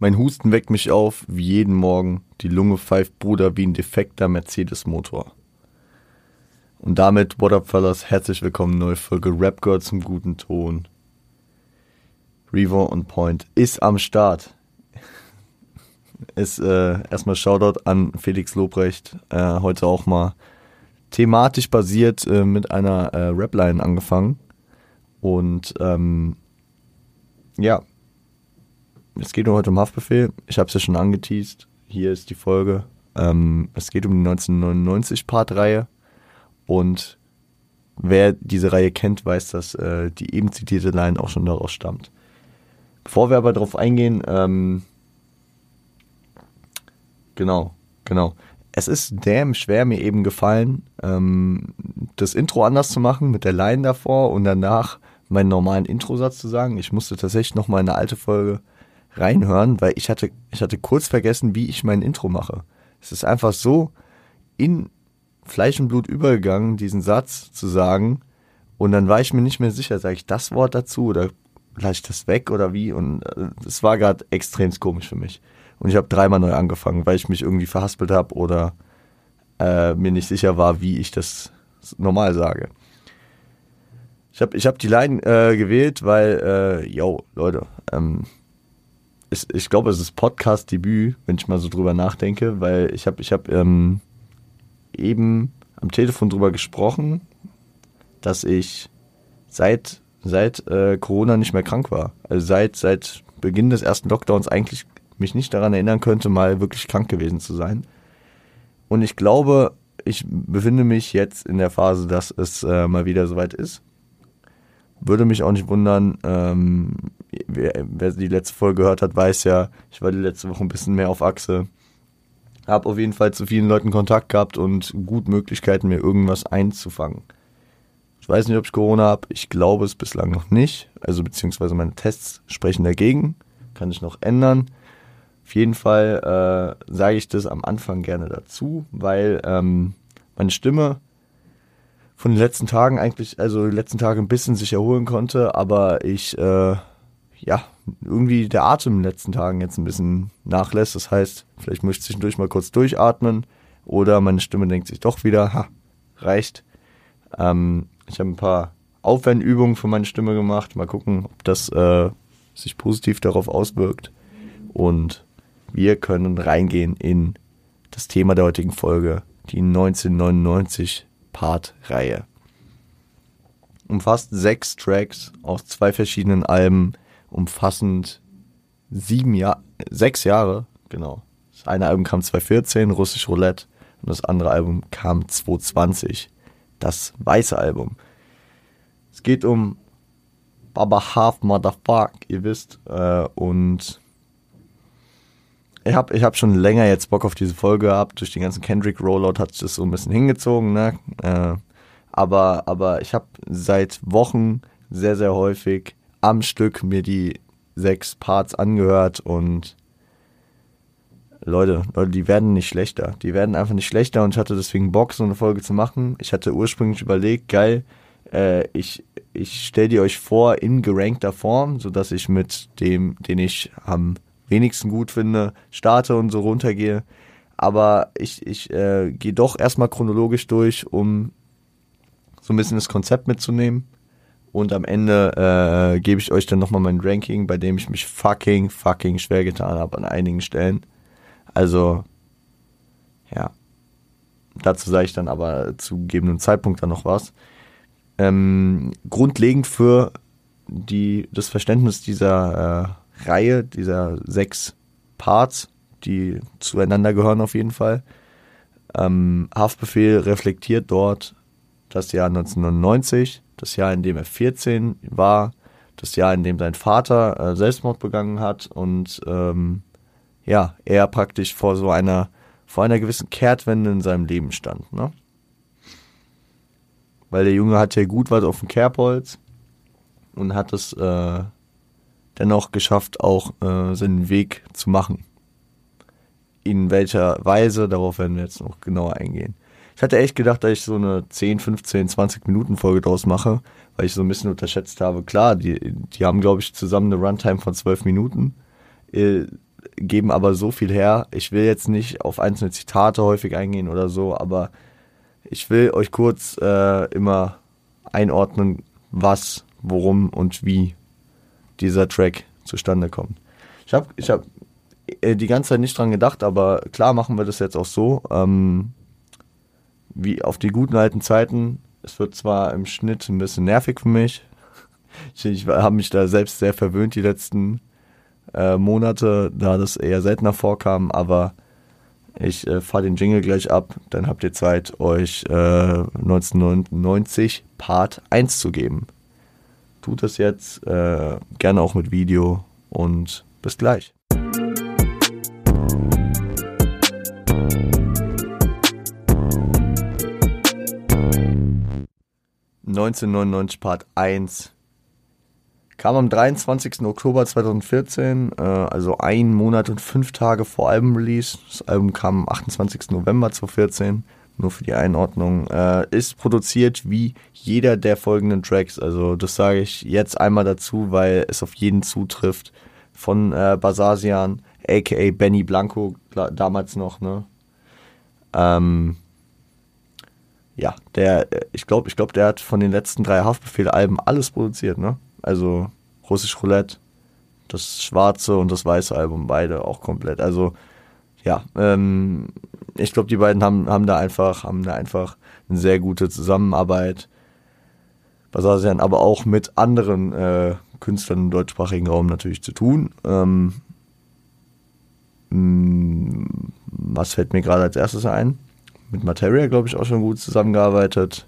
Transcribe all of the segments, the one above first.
Mein Husten weckt mich auf, wie jeden Morgen. Die Lunge pfeift Bruder wie ein defekter Mercedes-Motor. Und damit, what up, fellas, herzlich willkommen, neue Folge Rap Girl zum guten Ton. Revo und Point ist am Start. Ist äh, erstmal Shoutout an Felix Lobrecht. Äh, heute auch mal thematisch basiert äh, mit einer äh, Rapline angefangen. Und ähm, ja, es geht heute um Haftbefehl. Ich habe es ja schon angeteased. Hier ist die Folge. Ähm, es geht um die 1999 Part-Reihe. Und wer diese Reihe kennt, weiß, dass äh, die eben zitierte Line auch schon daraus stammt. Bevor wir aber darauf eingehen, ähm, genau, genau. Es ist damn schwer mir eben gefallen, ähm, das Intro anders zu machen mit der Line davor und danach meinen normalen Introsatz zu sagen. Ich musste tatsächlich noch mal eine alte Folge reinhören, weil ich hatte, ich hatte kurz vergessen, wie ich mein Intro mache. Es ist einfach so in Fleisch und Blut übergegangen, diesen Satz zu sagen. Und dann war ich mir nicht mehr sicher, sage ich das Wort dazu oder lasse ich das weg oder wie? Und es äh, war gerade extrem komisch für mich. Und ich habe dreimal neu angefangen, weil ich mich irgendwie verhaspelt habe oder äh, mir nicht sicher war, wie ich das normal sage. Ich habe ich hab die Line äh, gewählt, weil, äh, yo, Leute, ähm, ich, ich glaube, es ist Podcast-Debüt, wenn ich mal so drüber nachdenke, weil ich habe ich hab, ähm, eben am Telefon drüber gesprochen, dass ich seit, seit äh, Corona nicht mehr krank war. Also seit, seit Beginn des ersten Lockdowns eigentlich mich nicht daran erinnern könnte, mal wirklich krank gewesen zu sein. Und ich glaube, ich befinde mich jetzt in der Phase, dass es äh, mal wieder soweit ist. Würde mich auch nicht wundern, ähm, wer, wer die letzte Folge gehört hat, weiß ja, ich war die letzte Woche ein bisschen mehr auf Achse. Hab auf jeden Fall zu vielen Leuten Kontakt gehabt und gut Möglichkeiten, mir irgendwas einzufangen. Ich weiß nicht, ob ich Corona habe. Ich glaube es bislang noch nicht. Also beziehungsweise meine Tests sprechen dagegen. Kann ich noch ändern. Auf jeden Fall äh, sage ich das am Anfang gerne dazu, weil ähm, meine Stimme von den letzten Tagen eigentlich, also die letzten Tage ein bisschen sich erholen konnte, aber ich äh, ja, irgendwie der Atem in den letzten Tagen jetzt ein bisschen nachlässt. Das heißt, vielleicht muss ich zwischendurch mal kurz durchatmen oder meine Stimme denkt sich doch wieder, ha, reicht. Ähm, ich habe ein paar Aufwärmübungen für meine Stimme gemacht. Mal gucken, ob das äh, sich positiv darauf auswirkt. Und wir können reingehen in das Thema der heutigen Folge, die 1999 Part-Reihe. Umfasst sechs Tracks aus zwei verschiedenen Alben, umfassend sieben Jahre, sechs Jahre, genau. Das eine Album kam 2014, Russisch Roulette, und das andere Album kam 2020, das weiße Album. Es geht um Baba Half Motherfuck, ihr wisst, äh, und ich habe ich hab schon länger jetzt Bock auf diese Folge gehabt. Durch den ganzen Kendrick Rollout hat es so ein bisschen hingezogen, ne? Äh, aber, aber ich habe seit Wochen sehr, sehr häufig am Stück mir die sechs Parts angehört und Leute, Leute, die werden nicht schlechter. Die werden einfach nicht schlechter und ich hatte deswegen Bock, so eine Folge zu machen. Ich hatte ursprünglich überlegt, geil, äh, ich, ich stelle die euch vor in gerankter Form, sodass ich mit dem, den ich am wenigsten gut finde, starte und so runtergehe. Aber ich, ich äh, gehe doch erstmal chronologisch durch, um so ein bisschen das Konzept mitzunehmen. Und am Ende äh, gebe ich euch dann nochmal mein Ranking, bei dem ich mich fucking, fucking schwer getan habe an einigen Stellen. Also, ja. Dazu sage ich dann aber zu gegebenen Zeitpunkt dann noch was. Ähm, grundlegend für die, das Verständnis dieser äh, Reihe, dieser sechs Parts, die zueinander gehören auf jeden Fall. Ähm, Haftbefehl reflektiert dort das Jahr 1999 das Jahr, in dem er 14 war, das Jahr, in dem sein Vater äh, Selbstmord begangen hat und ähm, ja, er praktisch vor so einer, vor einer gewissen Kehrtwende in seinem Leben stand, ne? Weil der Junge hat ja gut was auf dem Kerbholz und hat es äh, dennoch geschafft, auch äh, seinen Weg zu machen. In welcher Weise, darauf werden wir jetzt noch genauer eingehen. Ich hatte echt gedacht, dass ich so eine 10, 15, 20 Minuten Folge draus mache, weil ich so ein bisschen unterschätzt habe. Klar, die, die haben, glaube ich, zusammen eine Runtime von 12 Minuten. Äh, geben aber so viel her. Ich will jetzt nicht auf einzelne Zitate häufig eingehen oder so, aber ich will euch kurz äh, immer einordnen, was, worum und wie dieser Track zustande kommt. Ich habe ich hab äh, die ganze Zeit nicht dran gedacht, aber klar machen wir das jetzt auch so. Ähm, wie auf die guten alten Zeiten. Es wird zwar im Schnitt ein bisschen nervig für mich. Ich, ich habe mich da selbst sehr verwöhnt die letzten äh, Monate, da das eher seltener vorkam, aber ich äh, fahre den Jingle gleich ab, dann habt ihr Zeit, euch äh, 1999 Part 1 zu geben. Tut das jetzt, äh, gerne auch mit Video und bis gleich. 1999 Part 1 Kam am 23. Oktober 2014, äh, also ein Monat und fünf Tage vor Album-Release. Das Album kam am 28. November 2014, nur für die Einordnung. Äh, ist produziert wie jeder der folgenden Tracks. Also das sage ich jetzt einmal dazu, weil es auf jeden zutrifft. Von äh, Basasian, aka Benny Blanco, damals noch, ne? Ähm, ja, der, ich glaube, ich glaube, der hat von den letzten drei Haftbefehl-Alben alles produziert, ne? Also Russisch Roulette, das schwarze und das weiße Album, beide auch komplett. Also ja, ähm, ich glaube, die beiden haben, haben da einfach, haben da einfach eine sehr gute Zusammenarbeit. Basasian, aber auch mit anderen äh, Künstlern im deutschsprachigen Raum natürlich zu tun. Ähm, mm, was fällt mir gerade als erstes ein? Mit Materia, glaube ich, auch schon gut zusammengearbeitet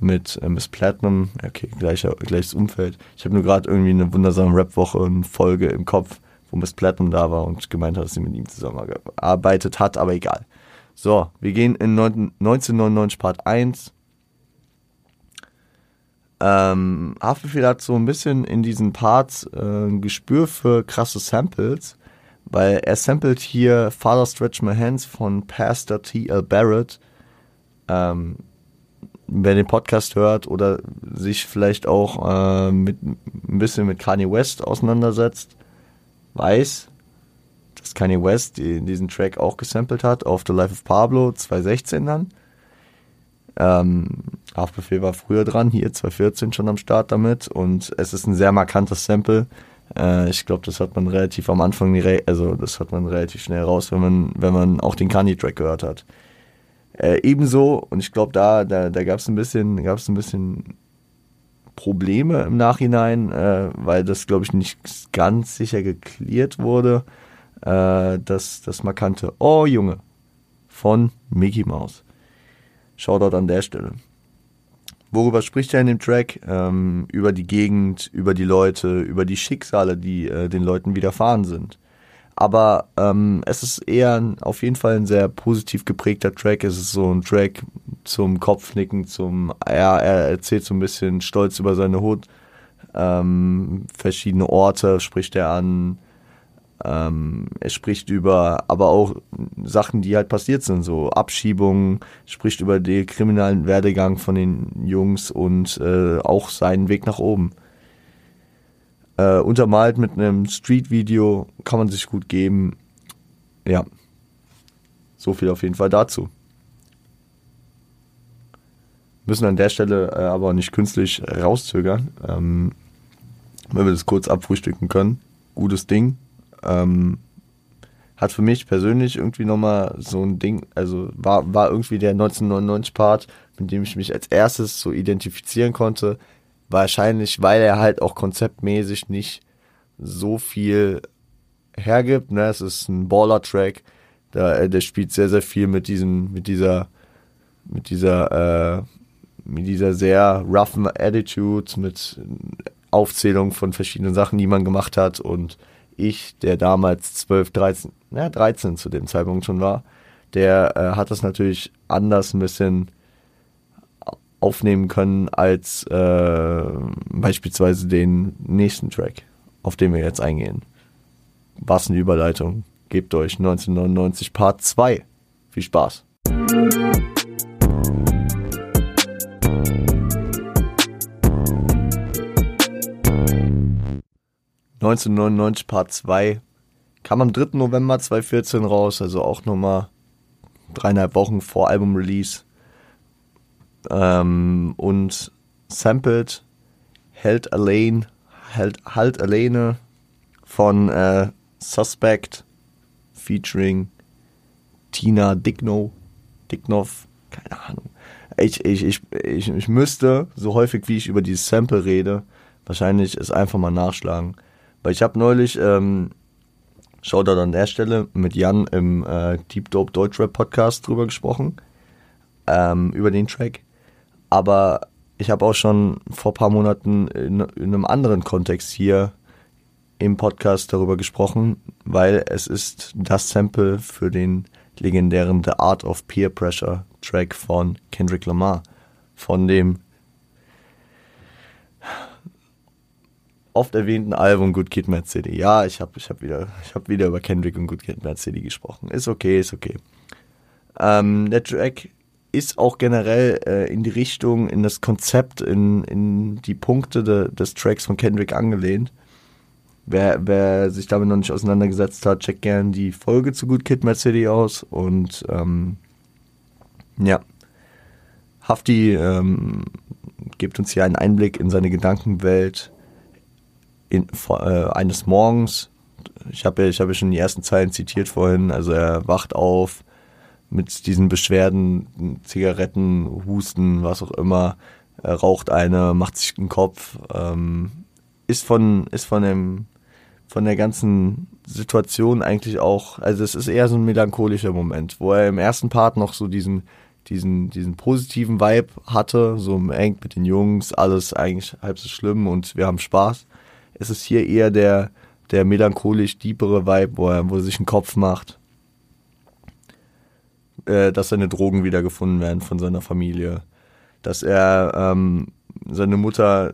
mit äh, Miss Platinum, okay, gleicher, gleiches Umfeld. Ich habe nur gerade irgendwie eine wundersame Rap-Woche und Folge im Kopf, wo Miss Platinum da war und gemeint hat, dass sie mit ihm zusammengearbeitet hat, aber egal. So, wir gehen in 1999 Part 1. Ähm, Haftbefehl hat so ein bisschen in diesen Parts äh, ein Gespür für krasse Samples, weil er samplet hier Father Stretch My Hands von Pastor T.L. Barrett. Ähm, wer den Podcast hört oder sich vielleicht auch äh, mit, ein bisschen mit Kanye West auseinandersetzt, weiß, dass Kanye West die, diesen Track auch gesampelt hat auf The Life of Pablo 2016 dann. Ähm, Haftbefehl war früher dran, hier 2014 schon am Start damit und es ist ein sehr markantes Sample. Äh, ich glaube, das hat man relativ am Anfang, also das hat man relativ schnell raus, wenn man, wenn man auch den Kanye-Track gehört hat. Äh, ebenso, und ich glaube, da, da, da gab es ein bisschen, gab es ein bisschen Probleme im Nachhinein, äh, weil das, glaube ich, nicht ganz sicher geklärt wurde. Äh, das, das markante Oh Junge von Mickey Mouse. Shoutout an der Stelle. Worüber spricht er in dem Track? Ähm, über die Gegend, über die Leute, über die Schicksale, die äh, den Leuten widerfahren sind. Aber ähm, es ist eher auf jeden Fall ein sehr positiv geprägter Track. Es ist so ein Track zum Kopfnicken, zum, ja, er erzählt so ein bisschen stolz über seine Hut. Ähm, verschiedene Orte spricht er an. Ähm, er spricht über, aber auch Sachen, die halt passiert sind, so Abschiebungen, spricht über den kriminellen Werdegang von den Jungs und äh, auch seinen Weg nach oben. Äh, untermalt mit einem Street-Video kann man sich gut geben. Ja, so viel auf jeden Fall dazu. Müssen an der Stelle äh, aber nicht künstlich rauszögern, ähm, wenn wir das kurz abfrühstücken können. Gutes Ding. Ähm, hat für mich persönlich irgendwie nochmal so ein Ding, also war, war irgendwie der 1999-Part, mit dem ich mich als erstes so identifizieren konnte. Wahrscheinlich, weil er halt auch konzeptmäßig nicht so viel hergibt. Ne? Es ist ein Baller-Track. Der, der spielt sehr, sehr viel mit diesem, mit dieser, mit dieser, äh, mit dieser sehr roughen Attitude, mit Aufzählung von verschiedenen Sachen, die man gemacht hat. Und ich, der damals 12, 13, ja, 13 zu dem Zeitpunkt schon war, der äh, hat das natürlich anders ein bisschen aufnehmen können als äh, beispielsweise den nächsten Track, auf den wir jetzt eingehen. Was eine Überleitung. Gebt euch 1999 Part 2. Viel Spaß. ...1999 Part 2 kam am 3. November 2014 raus, also auch nochmal dreieinhalb Wochen vor Album-Release. Ähm, und sampled Held Allein, Held, Halt Alleine von äh, Suspect featuring Tina Dickno, Dicknoff, keine Ahnung. Ich, ich, ich, ich, ich müsste, so häufig wie ich über dieses Sample rede, wahrscheinlich es einfach mal nachschlagen. Weil ich habe neulich, ähm, Shoutout an der Stelle, mit Jan im äh, Deep Dope Deutschrap Podcast drüber gesprochen, ähm, über den Track. Aber ich habe auch schon vor paar Monaten in, in einem anderen Kontext hier im Podcast darüber gesprochen, weil es ist das Sample für den legendären The Art of Peer Pressure Track von Kendrick Lamar, von dem oft erwähnten Album Good Kid, Mad City. Ja, ich habe ich hab wieder, hab wieder über Kendrick und Good Kid, Mad City gesprochen. Ist okay, ist okay. Ähm, der Track ist auch generell äh, in die Richtung, in das Konzept, in, in die Punkte de, des Tracks von Kendrick angelehnt. Wer, wer sich damit noch nicht auseinandergesetzt hat, checkt gerne die Folge zu Good Kid, Mad City aus. Und ähm, ja, Hafti ähm, gibt uns hier einen Einblick in seine Gedankenwelt in, äh, eines Morgens. Ich habe ja, ich hab ja schon die ersten Zeilen zitiert vorhin. Also er wacht auf mit diesen Beschwerden, Zigaretten, Husten, was auch immer. Er raucht eine, macht sich einen Kopf, ähm, ist von, ist von dem, von der ganzen Situation eigentlich auch, also es ist eher so ein melancholischer Moment, wo er im ersten Part noch so diesen, diesen, diesen positiven Vibe hatte, so eng mit den Jungs, alles eigentlich halb so schlimm und wir haben Spaß ist es hier eher der, der melancholisch diepere Vibe, wo er, wo er sich einen Kopf macht, äh, dass seine Drogen wiedergefunden werden von seiner Familie, dass er ähm, seine Mutter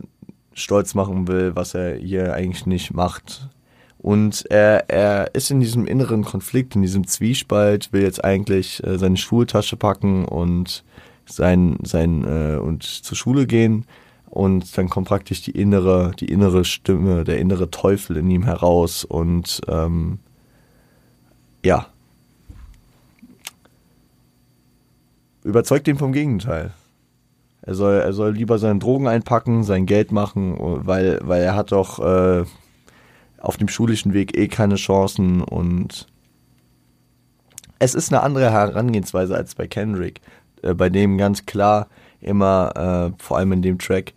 stolz machen will, was er hier eigentlich nicht macht. Und er, er ist in diesem inneren Konflikt, in diesem Zwiespalt, will jetzt eigentlich äh, seine Schultasche packen und sein, sein äh, und zur Schule gehen und dann kommt praktisch die innere, die innere Stimme, der innere Teufel in ihm heraus. Und ähm, ja, überzeugt ihn vom Gegenteil. Er soll, er soll lieber seine Drogen einpacken, sein Geld machen, weil, weil er hat doch äh, auf dem schulischen Weg eh keine Chancen. Und es ist eine andere Herangehensweise als bei Kendrick, äh, bei dem ganz klar immer, äh, vor allem in dem Track,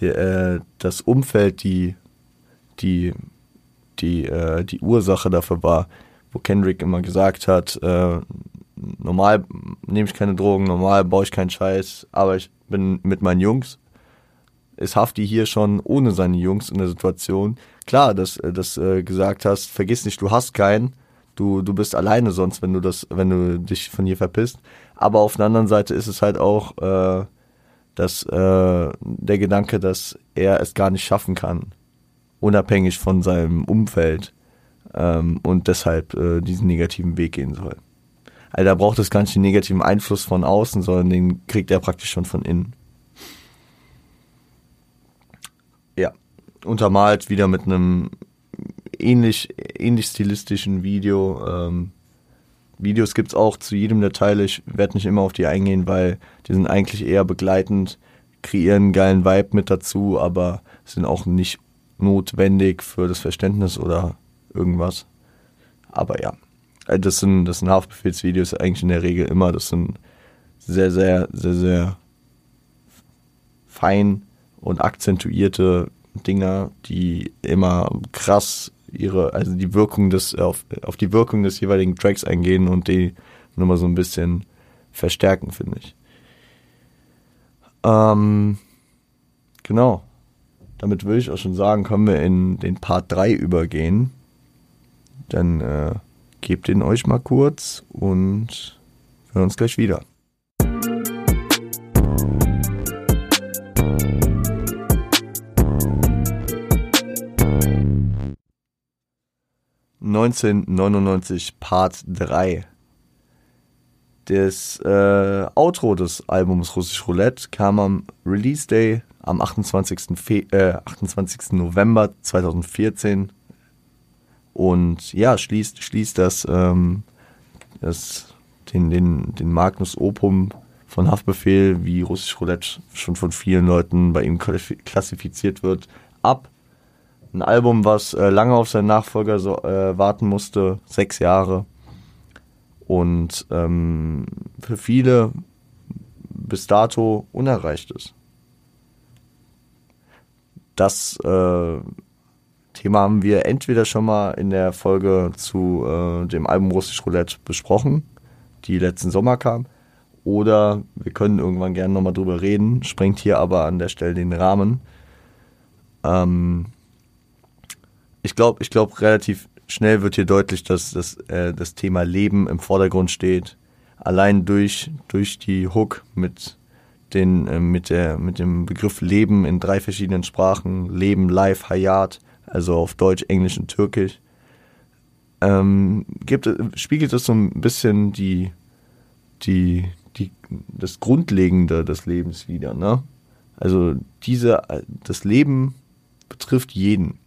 der, äh, das Umfeld die, die, die, äh, die Ursache dafür war, wo Kendrick immer gesagt hat, äh, normal nehme ich keine Drogen, normal baue ich keinen Scheiß, aber ich bin mit meinen Jungs. Ist Hafti hier schon ohne seine Jungs in der Situation. Klar, dass du äh, gesagt hast, vergiss nicht, du hast keinen. Du, du bist alleine sonst, wenn du das, wenn du dich von hier verpisst. Aber auf der anderen Seite ist es halt auch, äh, dass äh, der Gedanke, dass er es gar nicht schaffen kann, unabhängig von seinem Umfeld ähm, und deshalb äh, diesen negativen Weg gehen soll. Also da braucht es gar nicht den negativen Einfluss von außen, sondern den kriegt er praktisch schon von innen. Ja, untermalt wieder mit einem ähnlich, ähnlich stilistischen Video. Ähm, Videos gibt es auch zu jedem der Teile. Ich werde nicht immer auf die eingehen, weil die sind eigentlich eher begleitend, kreieren einen geilen Vibe mit dazu, aber sind auch nicht notwendig für das Verständnis oder irgendwas. Aber ja, äh, das sind, das sind Haftbefehlsvideos eigentlich in der Regel immer. Das sind sehr, sehr, sehr, sehr fein und akzentuierte Dinger, die immer krass ihre, also die Wirkung des, auf, auf die Wirkung des jeweiligen Tracks eingehen und die nochmal so ein bisschen verstärken, finde ich. Ähm, genau. Damit würde ich auch schon sagen, können wir in den Part 3 übergehen. Dann äh, gebt ihn euch mal kurz und hören uns gleich wieder. 1999 Part 3. Das äh, Outro des Albums Russisch Roulette kam am Release Day am 28. Fe äh, 28. November 2014 Und ja, schließt, schließt das, ähm, das den, den, den Magnus Opum von Haftbefehl, wie Russisch Roulette schon von vielen Leuten bei ihm klassifiziert wird, ab. Ein Album, was äh, lange auf seinen Nachfolger so, äh, warten musste, sechs Jahre. Und ähm, für viele bis dato unerreicht ist. Das äh, Thema haben wir entweder schon mal in der Folge zu äh, dem Album Russisch Roulette besprochen, die letzten Sommer kam, oder wir können irgendwann gerne nochmal drüber reden, sprengt hier aber an der Stelle den Rahmen. Ähm, ich glaube, ich glaube, relativ schnell wird hier deutlich, dass das, äh, das Thema Leben im Vordergrund steht. Allein durch, durch die Hook mit, den, äh, mit, der, mit dem Begriff Leben in drei verschiedenen Sprachen, Leben, Life, Hayat, also auf Deutsch, Englisch und Türkisch, ähm, gibt, spiegelt es so ein bisschen die, die, die, das Grundlegende des Lebens wieder. Ne? Also diese, das Leben betrifft jeden.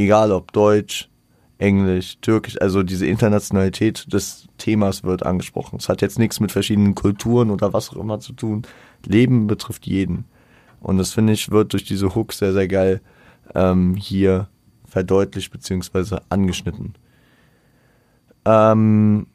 Egal ob Deutsch, Englisch, Türkisch, also diese Internationalität des Themas wird angesprochen. Es hat jetzt nichts mit verschiedenen Kulturen oder was auch immer zu tun. Leben betrifft jeden. Und das finde ich, wird durch diese Hook sehr, sehr geil ähm, hier verdeutlicht bzw. angeschnitten. Ähm,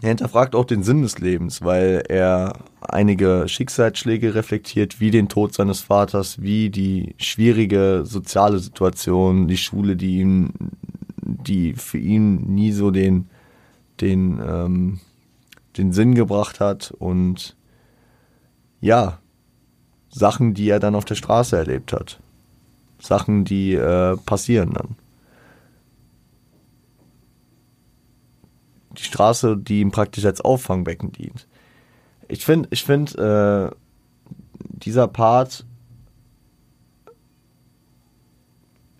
er hinterfragt auch den Sinn des Lebens, weil er einige Schicksalsschläge reflektiert, wie den Tod seines Vaters, wie die schwierige soziale Situation, die Schule, die ihm, die für ihn nie so den, den, ähm, den Sinn gebracht hat und ja, Sachen, die er dann auf der Straße erlebt hat. Sachen, die äh, passieren dann. Die Straße, die ihm praktisch als Auffangbecken dient. Ich finde, ich finde, äh, dieser Part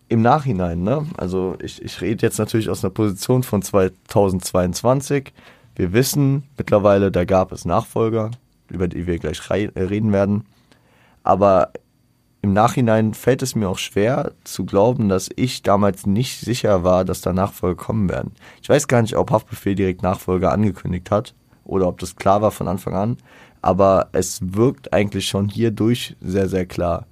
im Nachhinein, ne? Also ich, ich rede jetzt natürlich aus einer Position von 2022. Wir wissen mittlerweile, da gab es Nachfolger, über die wir gleich reden werden. Aber im Nachhinein fällt es mir auch schwer zu glauben, dass ich damals nicht sicher war, dass da Nachfolger kommen werden. Ich weiß gar nicht, ob Haftbefehl direkt Nachfolger angekündigt hat oder ob das klar war von Anfang an, aber es wirkt eigentlich schon hierdurch sehr, sehr klar,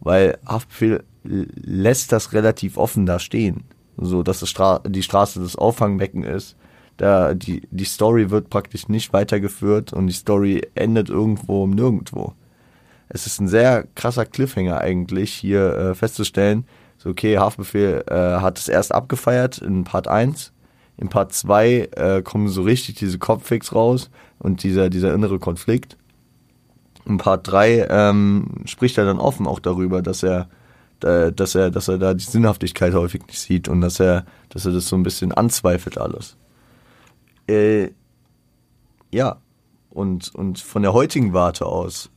weil Haftbefehl lässt das relativ offen da stehen, so dass Stra die Straße das Auffangbecken ist. Da die, die Story wird praktisch nicht weitergeführt und die Story endet irgendwo Nirgendwo es ist ein sehr krasser Cliffhanger eigentlich hier äh, festzustellen, so okay, Haftbefehl äh, hat es erst abgefeiert in Part 1, in Part 2 äh, kommen so richtig diese Kopffix raus und dieser, dieser innere Konflikt. In Part 3 ähm, spricht er dann offen auch darüber, dass er dass er, dass er da die Sinnhaftigkeit häufig nicht sieht und dass er, dass er das so ein bisschen anzweifelt alles. Äh, ja, und, und von der heutigen Warte aus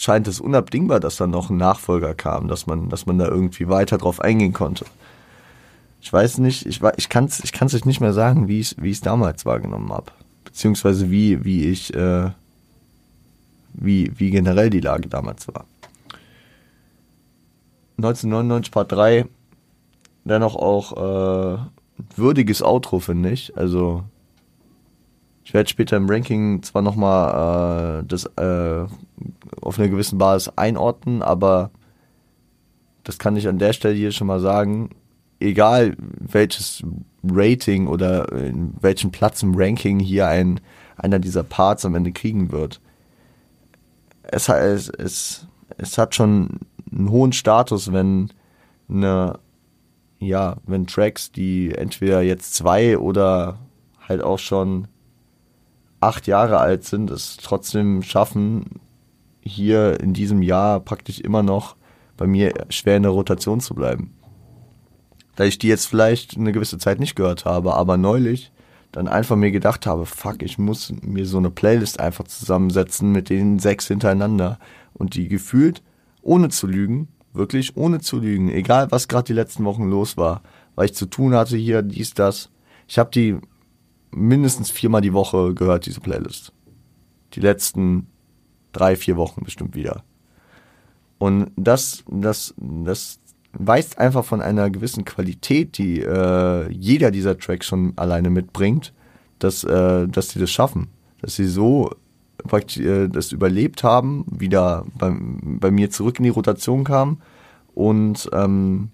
scheint es unabdingbar, dass da noch ein Nachfolger kam, dass man, dass man da irgendwie weiter drauf eingehen konnte. Ich weiß nicht, ich, ich kann es ich kann's euch nicht mehr sagen, wie ich wie es damals wahrgenommen habe. Beziehungsweise wie, wie ich, äh, wie, wie generell die Lage damals war. 1999 Part 3, dennoch auch äh, würdiges Outro, finde ich. Also ich werde später im Ranking zwar nochmal äh, das äh, auf einer gewissen Basis einordnen, aber das kann ich an der Stelle hier schon mal sagen. Egal welches Rating oder in welchen Platz im Ranking hier ein, einer dieser Parts am Ende kriegen wird. Es, es, es, es hat schon einen hohen Status, wenn eine, ja, wenn Tracks, die entweder jetzt zwei oder halt auch schon acht Jahre alt sind, es trotzdem schaffen, hier in diesem Jahr praktisch immer noch bei mir schwer in der Rotation zu bleiben. Da ich die jetzt vielleicht eine gewisse Zeit nicht gehört habe, aber neulich dann einfach mir gedacht habe, fuck, ich muss mir so eine Playlist einfach zusammensetzen mit den sechs hintereinander und die gefühlt, ohne zu lügen, wirklich ohne zu lügen, egal was gerade die letzten Wochen los war, weil ich zu tun hatte hier, dies, das. Ich habe die mindestens viermal die Woche gehört, diese Playlist. Die letzten drei, vier Wochen bestimmt wieder. Und das, das, das weist einfach von einer gewissen Qualität, die äh, jeder dieser Tracks schon alleine mitbringt, dass, äh, dass sie das schaffen. Dass sie so praktisch äh, das überlebt haben, wieder bei, bei mir zurück in die Rotation kamen und ähm,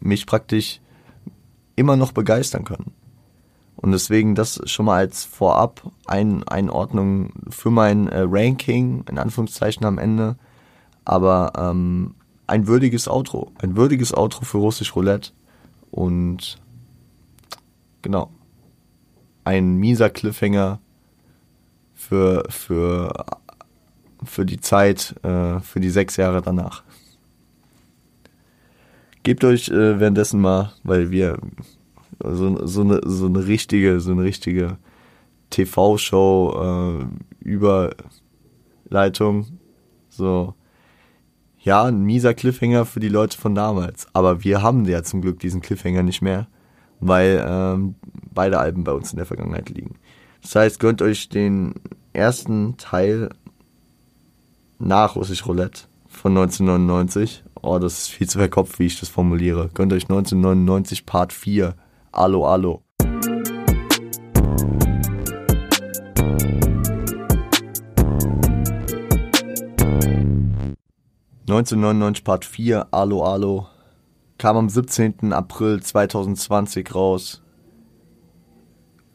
mich praktisch immer noch begeistern können. Und deswegen das schon mal als vorab ein, Einordnung für mein äh, Ranking, in Anführungszeichen am Ende. Aber ähm, ein würdiges Outro. Ein würdiges Outro für Russisch Roulette. Und genau. Ein mieser Cliffhanger für, für, für die Zeit, äh, für die sechs Jahre danach. Gebt euch äh, währenddessen mal, weil wir so, so, eine, so eine richtige, so eine richtige TV-Show äh, Überleitung. So, ja, ein mieser Cliffhanger für die Leute von damals. Aber wir haben ja zum Glück diesen Cliffhanger nicht mehr, weil ähm, beide Alben bei uns in der Vergangenheit liegen. Das heißt, gönnt euch den ersten Teil nach Russisch Roulette von 1999. Oh, das ist viel zu verkopft, wie ich das formuliere. Gönnt euch 1999 Part 4. Allo, allo. 1999 Part 4, Alo Alo, kam am 17. April 2020 raus.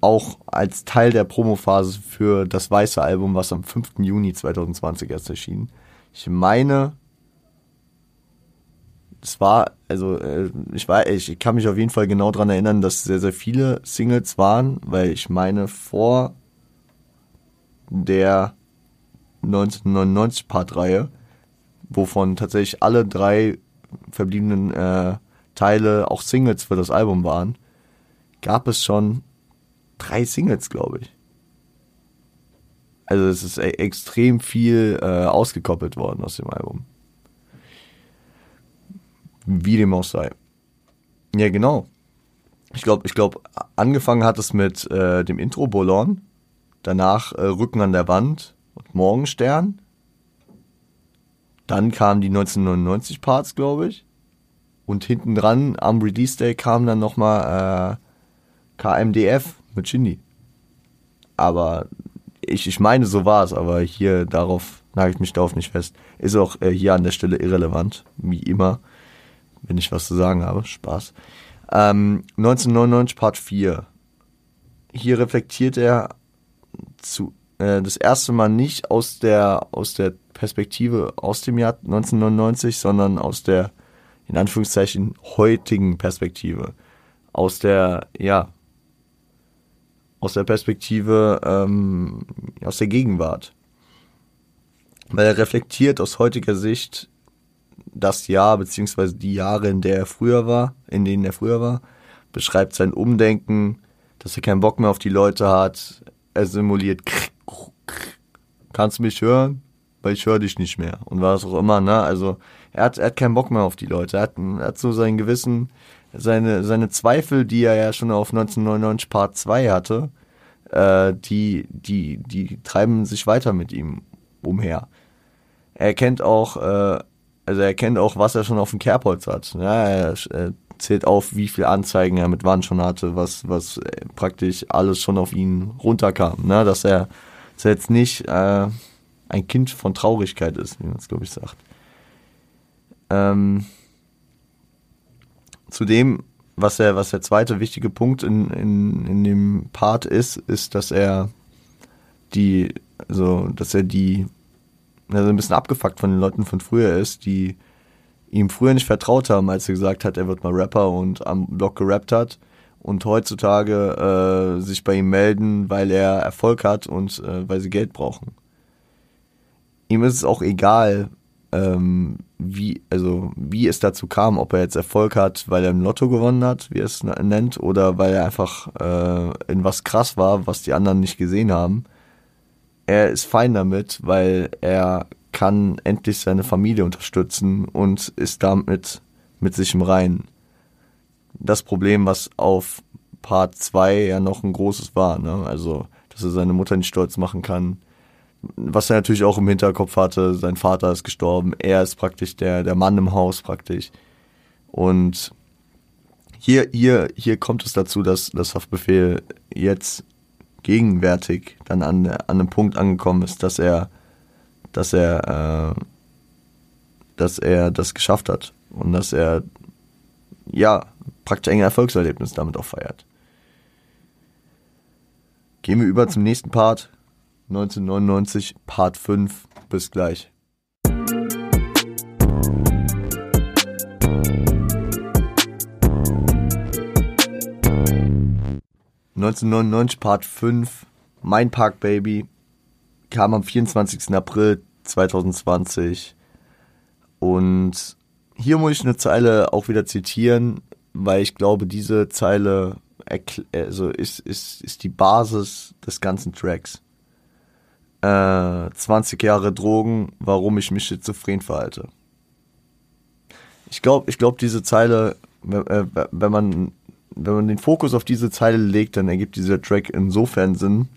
Auch als Teil der Promophase für das weiße Album, was am 5. Juni 2020 erst erschien. Ich meine, es war, also äh, ich war, ich kann mich auf jeden Fall genau daran erinnern, dass sehr, sehr viele Singles waren, weil ich meine, vor der 1999 Part-Reihe wovon tatsächlich alle drei verbliebenen äh, Teile auch Singles für das Album waren, gab es schon drei Singles, glaube ich. Also es ist e extrem viel äh, ausgekoppelt worden aus dem Album. Wie dem auch sei. Ja, genau. Ich glaube, ich glaube, angefangen hat es mit äh, dem Intro Bolon, danach äh, Rücken an der Wand und Morgenstern, dann kamen die 1999 Parts, glaube ich. Und hinten dran am Release Day kam dann nochmal äh, KMDF mit Shindy. Aber ich, ich meine, so war es, aber hier darauf nagel ich mich darauf nicht fest. Ist auch äh, hier an der Stelle irrelevant, wie immer, wenn ich was zu sagen habe. Spaß. Ähm, 1999 Part 4. Hier reflektiert er zu, äh, das erste Mal nicht aus der, aus der Perspektive aus dem Jahr 1999, sondern aus der, in Anführungszeichen, heutigen Perspektive. Aus der, ja, aus der Perspektive, ähm, aus der Gegenwart. Weil er reflektiert aus heutiger Sicht das Jahr, beziehungsweise die Jahre, in der er früher war, in denen er früher war, beschreibt sein Umdenken, dass er keinen Bock mehr auf die Leute hat, er simuliert, kannst du mich hören? weil ich höre dich nicht mehr und was auch immer, ne? Also er hat, er hat keinen Bock mehr auf die Leute. Er hat, er hat so sein Gewissen, seine, seine Zweifel, die er ja schon auf 1999 Part 2 hatte, äh, die, die, die treiben sich weiter mit ihm umher. Er kennt auch, äh, also er kennt auch, was er schon auf dem Kerbholz hat. Ja, er, er zählt auf, wie viele Anzeigen er mit Wand schon hatte, was, was praktisch alles schon auf ihn runterkam. Ne? Dass er, dass er jetzt nicht äh, ein Kind von Traurigkeit ist, wie man es, glaube ich, sagt. Ähm, zudem, was der, was der zweite wichtige Punkt in, in, in dem Part ist, ist, dass er die, also, dass er die, also ein bisschen abgefuckt von den Leuten von früher ist, die ihm früher nicht vertraut haben, als er gesagt hat, er wird mal Rapper und am Blog gerappt hat und heutzutage äh, sich bei ihm melden, weil er Erfolg hat und äh, weil sie Geld brauchen ihm ist es auch egal, ähm, wie, also wie es dazu kam, ob er jetzt Erfolg hat, weil er im Lotto gewonnen hat, wie er es nennt, oder weil er einfach äh, in was krass war, was die anderen nicht gesehen haben. Er ist fein damit, weil er kann endlich seine Familie unterstützen und ist damit mit sich im Reinen. Das Problem, was auf Part 2 ja noch ein großes war, ne? Also, dass er seine Mutter nicht stolz machen kann, was er natürlich auch im Hinterkopf hatte, sein Vater ist gestorben, er ist praktisch der, der Mann im Haus praktisch. Und hier, hier, hier kommt es dazu, dass das Haftbefehl jetzt gegenwärtig dann an, an einem Punkt angekommen ist, dass er, dass er, äh, dass er das geschafft hat und dass er ja praktisch ein Erfolgserlebnis damit auch feiert. Gehen wir über zum nächsten Part. 1999, Part 5. Bis gleich. 1999 Part 5, Mein Park Baby, kam am 24. April 2020. Und hier muss ich eine Zeile auch wieder zitieren, weil ich glaube, diese Zeile also ist, ist, ist die Basis des ganzen Tracks. Äh, 20 Jahre Drogen, warum ich mich schizophren verhalte. Ich glaube, ich glaube, diese Zeile, äh, wenn man wenn man den Fokus auf diese Zeile legt, dann ergibt dieser Track insofern Sinn,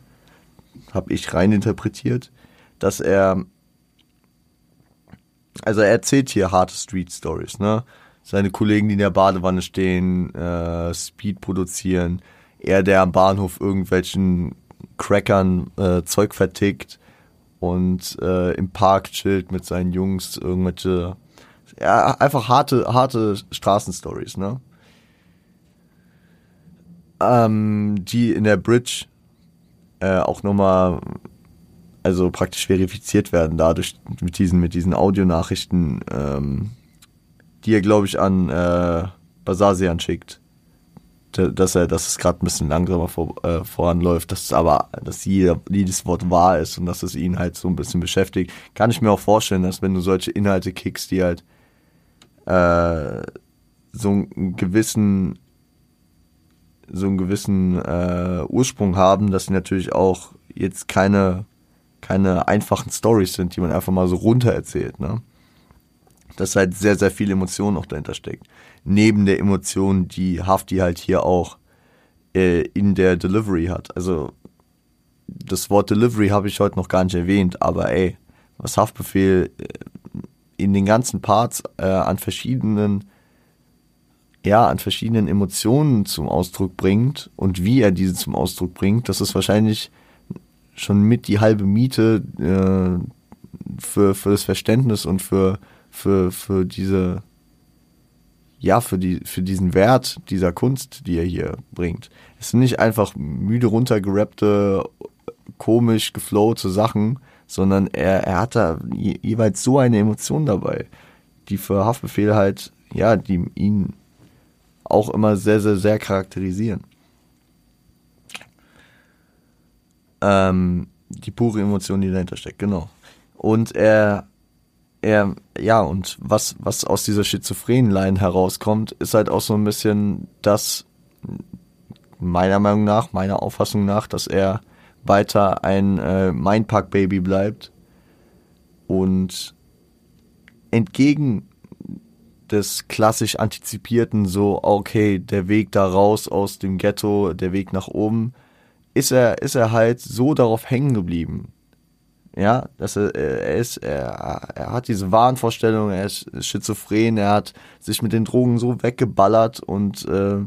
habe ich rein interpretiert, dass er, also er erzählt hier harte Street Stories, ne? Seine Kollegen, die in der Badewanne stehen, äh, Speed produzieren, er, der am Bahnhof irgendwelchen Crackern äh, Zeug vertickt und äh, im Park chillt mit seinen Jungs, irgendwelche, ja, einfach harte, harte Straßenstories, ne? Ähm, die in der Bridge äh, auch nochmal also praktisch verifiziert werden dadurch mit diesen mit diesen Audionachrichten, ähm, die er glaube ich an äh, Basasian schickt, dass er dass es gerade ein bisschen langsamer vor, äh, voranläuft, dass es aber dass jeder, jedes Wort wahr ist und dass es ihn halt so ein bisschen beschäftigt, kann ich mir auch vorstellen, dass wenn du solche Inhalte kickst, die halt äh, so einen gewissen so einen gewissen äh, Ursprung haben, dass sie natürlich auch jetzt keine, keine einfachen Stories sind, die man einfach mal so runter erzählt, ne? Dass halt sehr, sehr viel Emotion noch dahinter steckt. Neben der Emotion, die Hafti halt hier auch äh, in der Delivery hat. Also das Wort Delivery habe ich heute noch gar nicht erwähnt, aber ey, was Haftbefehl äh, in den ganzen Parts äh, an verschiedenen ja, an verschiedenen Emotionen zum Ausdruck bringt und wie er diese zum Ausdruck bringt, das ist wahrscheinlich schon mit die halbe Miete äh, für, für das Verständnis und für, für, für diese, ja, für, die, für diesen Wert dieser Kunst, die er hier bringt. Es sind nicht einfach müde runtergerappte, komisch geflowte Sachen, sondern er, er hat da jeweils so eine Emotion dabei, die für Haftbefehl halt, ja, die ihn auch immer sehr, sehr, sehr charakterisieren. Ähm, die pure Emotion, die dahinter steckt, genau. Und er, er, ja, und was, was aus dieser schizophrenen Line herauskommt, ist halt auch so ein bisschen das, meiner Meinung nach, meiner Auffassung nach, dass er weiter ein äh, Mindpack-Baby bleibt und entgegen des klassisch antizipierten, so, okay, der Weg da raus aus dem Ghetto, der Weg nach oben, ist er, ist er halt so darauf hängen geblieben. Ja, dass er, er ist, er, er hat diese Wahnvorstellung, er ist schizophren, er hat sich mit den Drogen so weggeballert und äh,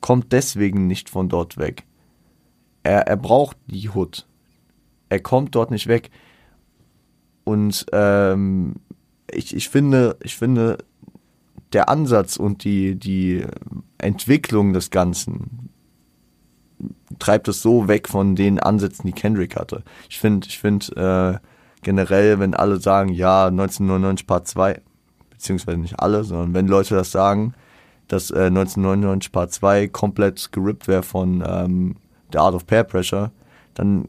kommt deswegen nicht von dort weg. Er, er braucht die Hut. Er kommt dort nicht weg. Und ähm, ich, ich finde, ich finde, der Ansatz und die, die Entwicklung des Ganzen treibt es so weg von den Ansätzen, die Kendrick hatte. Ich finde, ich finde äh, generell, wenn alle sagen, ja, 1999 Part 2, beziehungsweise nicht alle, sondern wenn Leute das sagen, dass äh, 1999 Part 2 komplett gerippt wäre von ähm, The Art of Peer Pressure, dann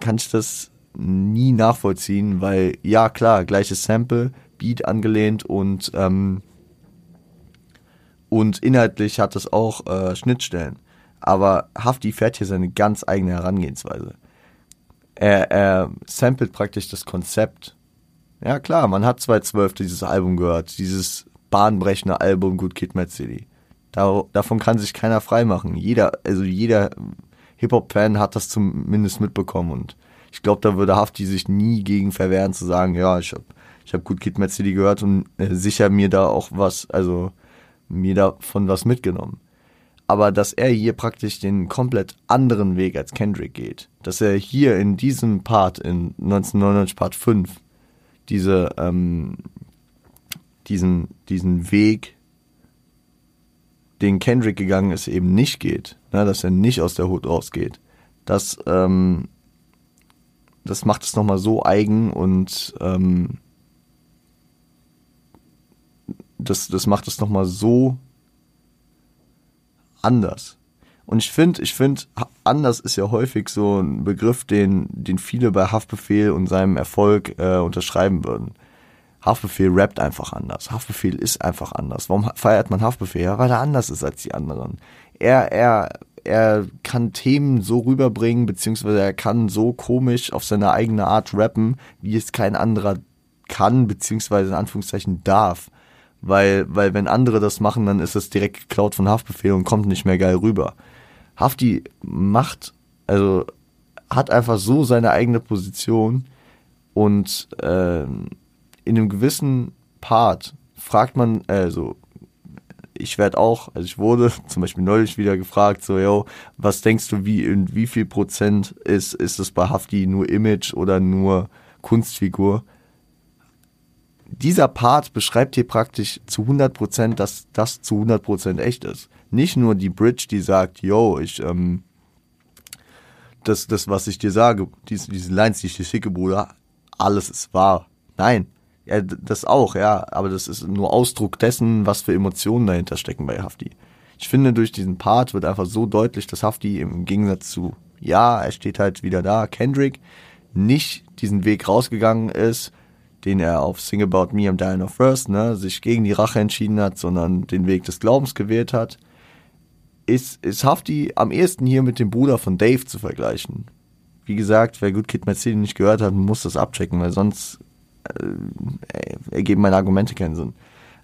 kann ich das nie nachvollziehen, weil ja klar, gleiches Sample, Beat angelehnt und ähm, und inhaltlich hat es auch äh, Schnittstellen. Aber Hafti fährt hier seine ganz eigene Herangehensweise. Er, er samplet praktisch das Konzept. Ja klar, man hat 2012 dieses Album gehört, dieses bahnbrechende Album Good Kid, Mad City. Da, davon kann sich keiner freimachen. Jeder, also jeder Hip-Hop-Fan hat das zumindest mitbekommen und ich glaube, da würde Hafti sich nie gegen verwehren zu sagen, ja, ich habe ich hab Good Kid, Mad City gehört und äh, sicher mir da auch was, also mir davon was mitgenommen. Aber dass er hier praktisch den komplett anderen Weg als Kendrick geht, dass er hier in diesem Part, in 1999 Part 5, diese, ähm, diesen, diesen Weg, den Kendrick gegangen ist, eben nicht geht, ne, dass er nicht aus der Hut rausgeht, das, ähm, das macht es nochmal so eigen und ähm, das, das macht es nochmal so anders. Und ich finde, ich finde, anders ist ja häufig so ein Begriff, den, den viele bei Haftbefehl und seinem Erfolg äh, unterschreiben würden. Haftbefehl rappt einfach anders. Haftbefehl ist einfach anders. Warum feiert man Haftbefehl? Ja, weil er anders ist als die anderen. Er, er, er kann Themen so rüberbringen, beziehungsweise er kann so komisch auf seine eigene Art rappen, wie es kein anderer kann, beziehungsweise in Anführungszeichen darf. Weil, weil wenn andere das machen, dann ist es direkt geklaut von Haftbefehl und kommt nicht mehr geil rüber. Hafti macht, also hat einfach so seine eigene Position und äh, in einem gewissen Part fragt man, also ich werde auch, also ich wurde zum Beispiel neulich wieder gefragt, so, yo, was denkst du, wie, in wie viel Prozent ist, ist es bei Hafti nur Image oder nur Kunstfigur? Dieser Part beschreibt hier praktisch zu 100 Prozent, dass das zu 100 Prozent echt ist. Nicht nur die Bridge, die sagt, yo, ich, ähm, das, das, was ich dir sage, diese, diese Lines, die ich dir schicke, Bruder, alles ist wahr. Nein, ja, das auch, ja, aber das ist nur Ausdruck dessen, was für Emotionen dahinter stecken bei Hafti. Ich finde, durch diesen Part wird einfach so deutlich, dass Hafti im Gegensatz zu, ja, er steht halt wieder da, Kendrick, nicht diesen Weg rausgegangen ist, den er auf Sing About Me am Dying of First, ne, sich gegen die Rache entschieden hat, sondern den Weg des Glaubens gewählt hat, ist, ist Hafti am ehesten hier mit dem Bruder von Dave zu vergleichen. Wie gesagt, wer Good Kid City nicht gehört hat, muss das abchecken, weil sonst äh, ergeben meine Argumente keinen Sinn.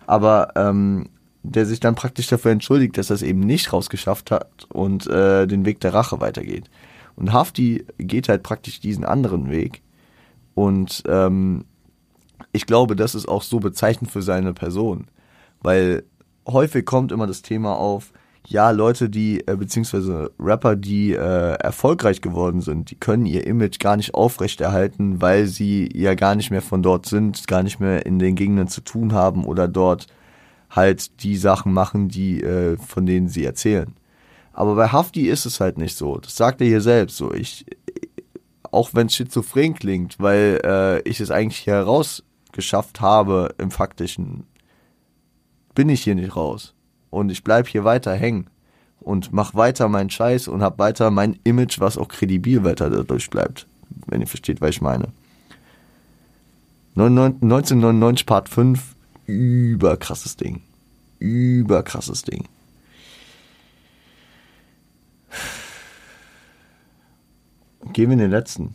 Aber ähm, der sich dann praktisch dafür entschuldigt, dass er es eben nicht rausgeschafft hat und äh, den Weg der Rache weitergeht. Und Hafti geht halt praktisch diesen anderen Weg und ähm, ich glaube, das ist auch so bezeichnend für seine Person, weil häufig kommt immer das Thema auf, ja, Leute, die, äh, beziehungsweise Rapper, die äh, erfolgreich geworden sind, die können ihr Image gar nicht aufrechterhalten, weil sie ja gar nicht mehr von dort sind, gar nicht mehr in den Gegenden zu tun haben oder dort halt die Sachen machen, die, äh, von denen sie erzählen. Aber bei Hafti ist es halt nicht so. Das sagt er hier selbst so. Ich, auch wenn es schizophren klingt, weil äh, ich es eigentlich hier heraus geschafft habe im faktischen, bin ich hier nicht raus. Und ich bleib hier weiter hängen und mach weiter meinen Scheiß und hab weiter mein Image, was auch kredibil weiter dadurch bleibt. Wenn ihr versteht, was ich meine. 1999 Part 5, überkrasses Ding. Überkrasses Ding. Gehen wir in den letzten.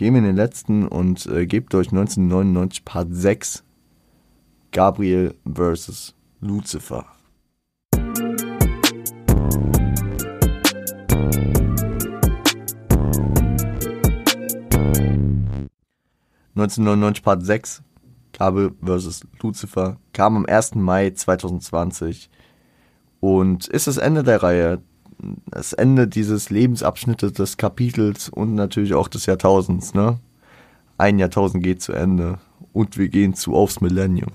Gehen wir in den letzten und äh, gebt euch 1999 Part 6 Gabriel vs. Lucifer. ...1999 Part 6, Gabriel vs. Lucifer, kam am 1. Mai 2020 und ist das Ende der Reihe das Ende dieses Lebensabschnittes, des Kapitels und natürlich auch des Jahrtausends, ne? Ein Jahrtausend geht zu Ende und wir gehen zu aufs Millennium.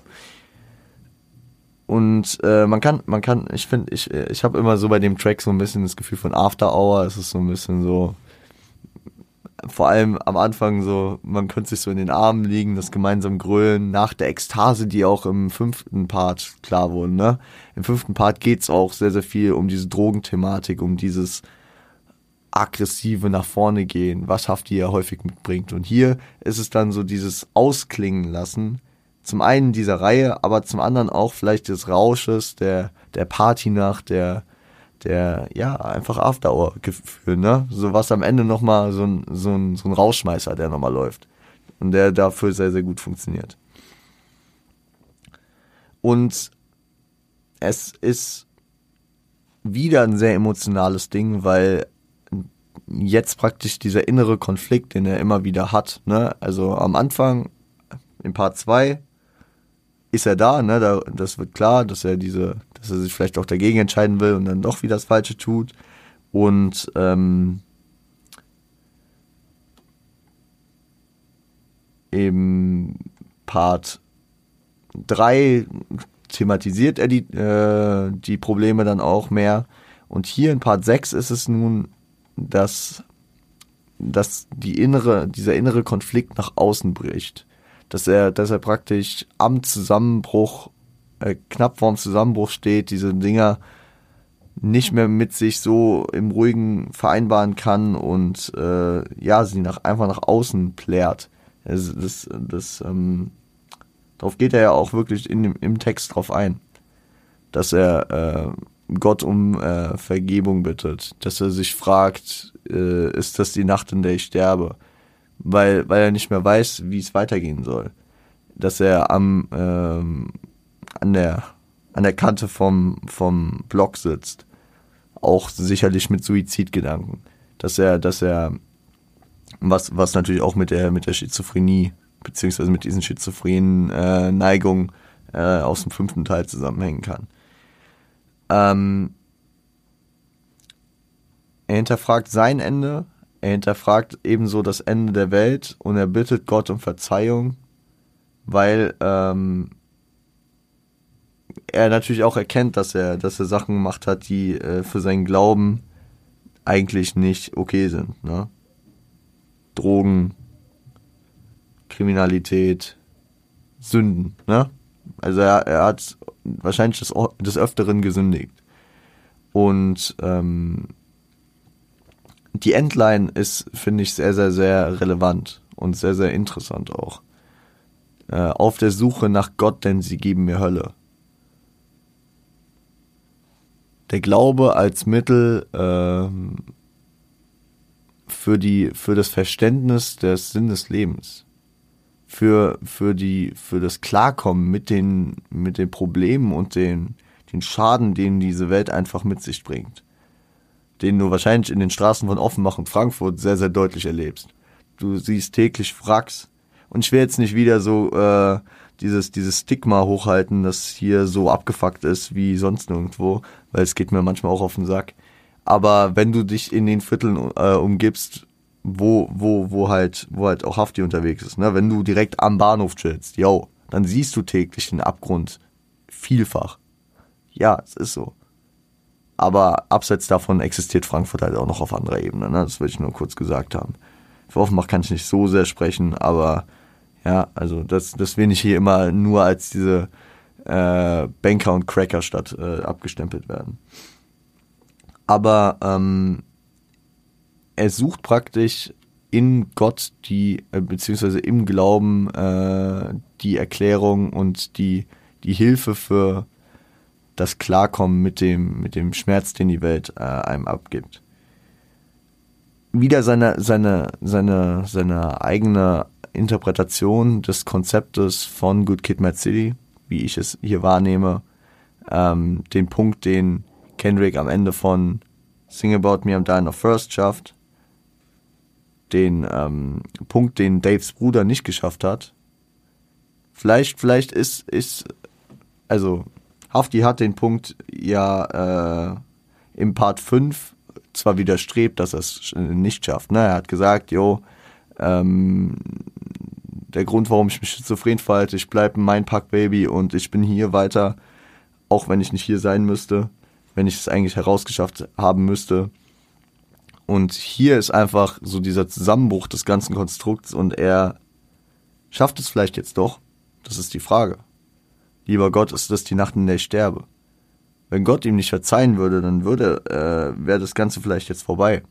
Und äh, man kann, man kann, ich finde, ich, ich habe immer so bei dem Track so ein bisschen das Gefühl von After Hour. Es ist so ein bisschen so, vor allem am Anfang so, man könnte sich so in den Armen liegen, das gemeinsam grölen, nach der Ekstase, die auch im fünften Part klar wurde, ne? Im fünften Part geht's auch sehr, sehr viel um diese Drogenthematik, um dieses aggressive nach vorne gehen, was Hafti ja häufig mitbringt. Und hier ist es dann so dieses Ausklingen lassen, zum einen dieser Reihe, aber zum anderen auch vielleicht des Rausches, der, der Partynacht, der, der, ja, einfach After-Hour-Gefühl, ne? So was am Ende nochmal so ein, so ein, so ein Rausschmeißer, der nochmal läuft. Und der dafür sehr, sehr gut funktioniert. Und es ist wieder ein sehr emotionales Ding, weil jetzt praktisch dieser innere Konflikt, den er immer wieder hat, ne? Also am Anfang, in Part 2, ist er da, ne? Da, das wird klar, dass er diese, dass er sich vielleicht auch dagegen entscheiden will und dann doch wieder das Falsche tut. Und ähm, eben Part 3 thematisiert er die, äh, die Probleme dann auch mehr. Und hier in Part 6 ist es nun, dass, dass die innere, dieser innere Konflikt nach außen bricht. Dass er, dass er praktisch am Zusammenbruch, äh, knapp vorm Zusammenbruch steht, diese Dinger nicht mehr mit sich so im Ruhigen vereinbaren kann und äh, ja, sie nach, einfach nach außen plärt. Das, das, das ähm, darauf geht er ja auch wirklich in im Text drauf ein, dass er äh, Gott um äh, Vergebung bittet, dass er sich fragt, äh, ist das die Nacht, in der ich sterbe, weil weil er nicht mehr weiß, wie es weitergehen soll, dass er am ähm, an der an der Kante vom vom Block sitzt, auch sicherlich mit Suizidgedanken, dass er dass er was was natürlich auch mit der mit der Schizophrenie beziehungsweise mit diesen schizophrenen äh, Neigungen äh, aus dem fünften Teil zusammenhängen kann. Ähm, er hinterfragt sein Ende, er hinterfragt ebenso das Ende der Welt und er bittet Gott um Verzeihung, weil ähm, er natürlich auch erkennt, dass er, dass er Sachen gemacht hat, die äh, für seinen Glauben eigentlich nicht okay sind. Ne? Drogen, Kriminalität, Sünden. Ne? Also er, er hat wahrscheinlich des, des Öfteren gesündigt. Und ähm, die Endline ist, finde ich, sehr, sehr, sehr relevant und sehr, sehr interessant auch. Äh, auf der Suche nach Gott, denn sie geben mir Hölle. Der Glaube als Mittel ähm, für die für das Verständnis des Sinn des Lebens für, für die, für das Klarkommen mit den, mit den Problemen und den, den Schaden, den diese Welt einfach mit sich bringt. Den du wahrscheinlich in den Straßen von Offenbach und Frankfurt sehr, sehr deutlich erlebst. Du siehst täglich Wracks. Und ich will jetzt nicht wieder so äh, dieses, dieses Stigma hochhalten, das hier so abgefuckt ist wie sonst nirgendwo, weil es geht mir manchmal auch auf den Sack. Aber wenn du dich in den Vierteln äh, umgibst, wo, wo, wo halt, wo halt auch Hafti unterwegs ist. Ne? Wenn du direkt am Bahnhof chillst, yo, dann siehst du täglich den Abgrund vielfach. Ja, es ist so. Aber abseits davon existiert Frankfurt halt auch noch auf anderer Ebene. Ne? Das will ich nur kurz gesagt haben. Für Offenbach kann ich nicht so sehr sprechen, aber ja, also das, will nicht hier immer nur als diese äh, Banker- und Crackerstadt äh, abgestempelt werden. Aber ähm, er sucht praktisch in Gott die, äh, beziehungsweise im Glauben äh, die Erklärung und die, die Hilfe für das Klarkommen mit dem, mit dem Schmerz, den die Welt äh, einem abgibt. Wieder seine, seine, seine, seine eigene Interpretation des Konzeptes von Good Kid Mad City, wie ich es hier wahrnehme, ähm, den Punkt, den Kendrick am Ende von Sing About Me I'm Dying of First schafft, den ähm, Punkt, den Daves Bruder nicht geschafft hat. Vielleicht, vielleicht ist, ist, also Hafti hat den Punkt ja äh, im Part 5 zwar widerstrebt, dass er es nicht schafft. Ne? Er hat gesagt, jo, ähm, der Grund, warum ich mich schizophren verhalte, ich bleibe mein Pack-Baby und ich bin hier weiter, auch wenn ich nicht hier sein müsste, wenn ich es eigentlich herausgeschafft haben müsste. Und hier ist einfach so dieser Zusammenbruch des ganzen Konstrukts und er schafft es vielleicht jetzt doch. Das ist die Frage. Lieber Gott, ist das die Nacht, in der ich sterbe? Wenn Gott ihm nicht verzeihen würde, dann würde, äh, wäre das Ganze vielleicht jetzt vorbei.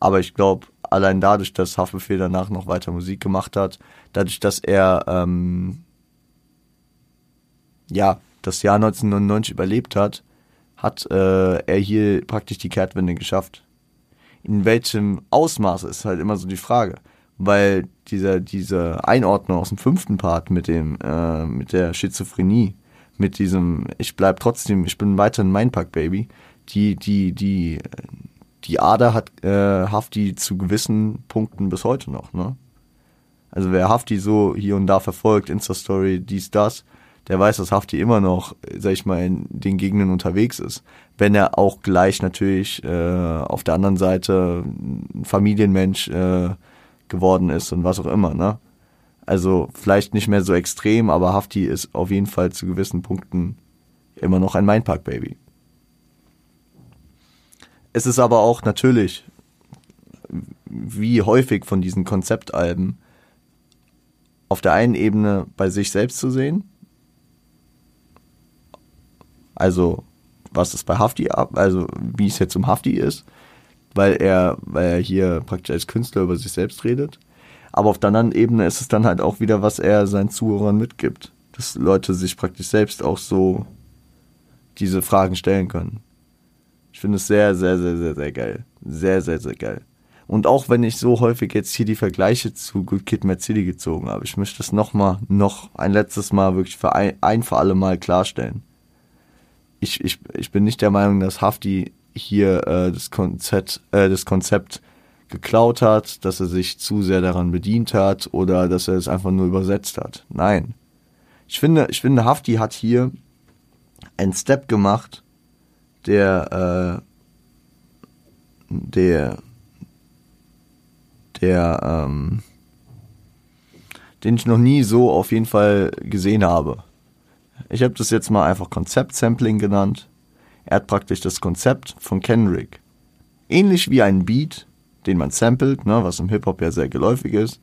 Aber ich glaube, allein dadurch, dass Haftbefehl danach noch weiter Musik gemacht hat, dadurch, dass er ähm, ja das Jahr 1999 überlebt hat, hat äh, er hier praktisch die Kehrtwende geschafft in welchem Ausmaß ist halt immer so die Frage. Weil dieser, diese Einordnung aus dem fünften Part mit dem, äh, mit der Schizophrenie, mit diesem, ich bleib trotzdem, ich bin weiterhin mein Pack Baby, die, die, die, die Ader hat äh, Hafti zu gewissen Punkten bis heute noch, ne? Also wer Hafti so hier und da verfolgt, Insta-Story, dies, das, der weiß, dass Hafti immer noch, sag ich mal, in den Gegenden unterwegs ist. Wenn er auch gleich natürlich äh, auf der anderen Seite ein Familienmensch äh, geworden ist und was auch immer, ne? Also vielleicht nicht mehr so extrem, aber Hafti ist auf jeden Fall zu gewissen Punkten immer noch ein Mindpark-Baby. Es ist aber auch natürlich, wie häufig von diesen Konzeptalben, auf der einen Ebene bei sich selbst zu sehen. Also, was ist bei Hafti ab, also wie es jetzt um Hafti ist, weil er, weil er hier praktisch als Künstler über sich selbst redet. Aber auf der anderen Ebene ist es dann halt auch wieder, was er seinen Zuhörern mitgibt. Dass Leute sich praktisch selbst auch so diese Fragen stellen können. Ich finde es sehr, sehr, sehr, sehr, sehr geil. Sehr, sehr, sehr geil. Und auch wenn ich so häufig jetzt hier die Vergleiche zu Good Kid City gezogen habe, ich möchte das nochmal, noch ein letztes Mal wirklich für ein, ein für alle Mal klarstellen. Ich, ich, ich bin nicht der Meinung, dass Hafti hier äh, das, Konzept, äh, das Konzept geklaut hat, dass er sich zu sehr daran bedient hat oder dass er es einfach nur übersetzt hat. Nein. Ich finde, ich finde, Hafti hat hier einen Step gemacht, der, äh, der der, ähm, den ich noch nie so auf jeden Fall gesehen habe. Ich habe das jetzt mal einfach Konzept-Sampling genannt. Er hat praktisch das Konzept von Kendrick. Ähnlich wie ein Beat, den man samplet, ne, was im Hip-Hop ja sehr geläufig ist,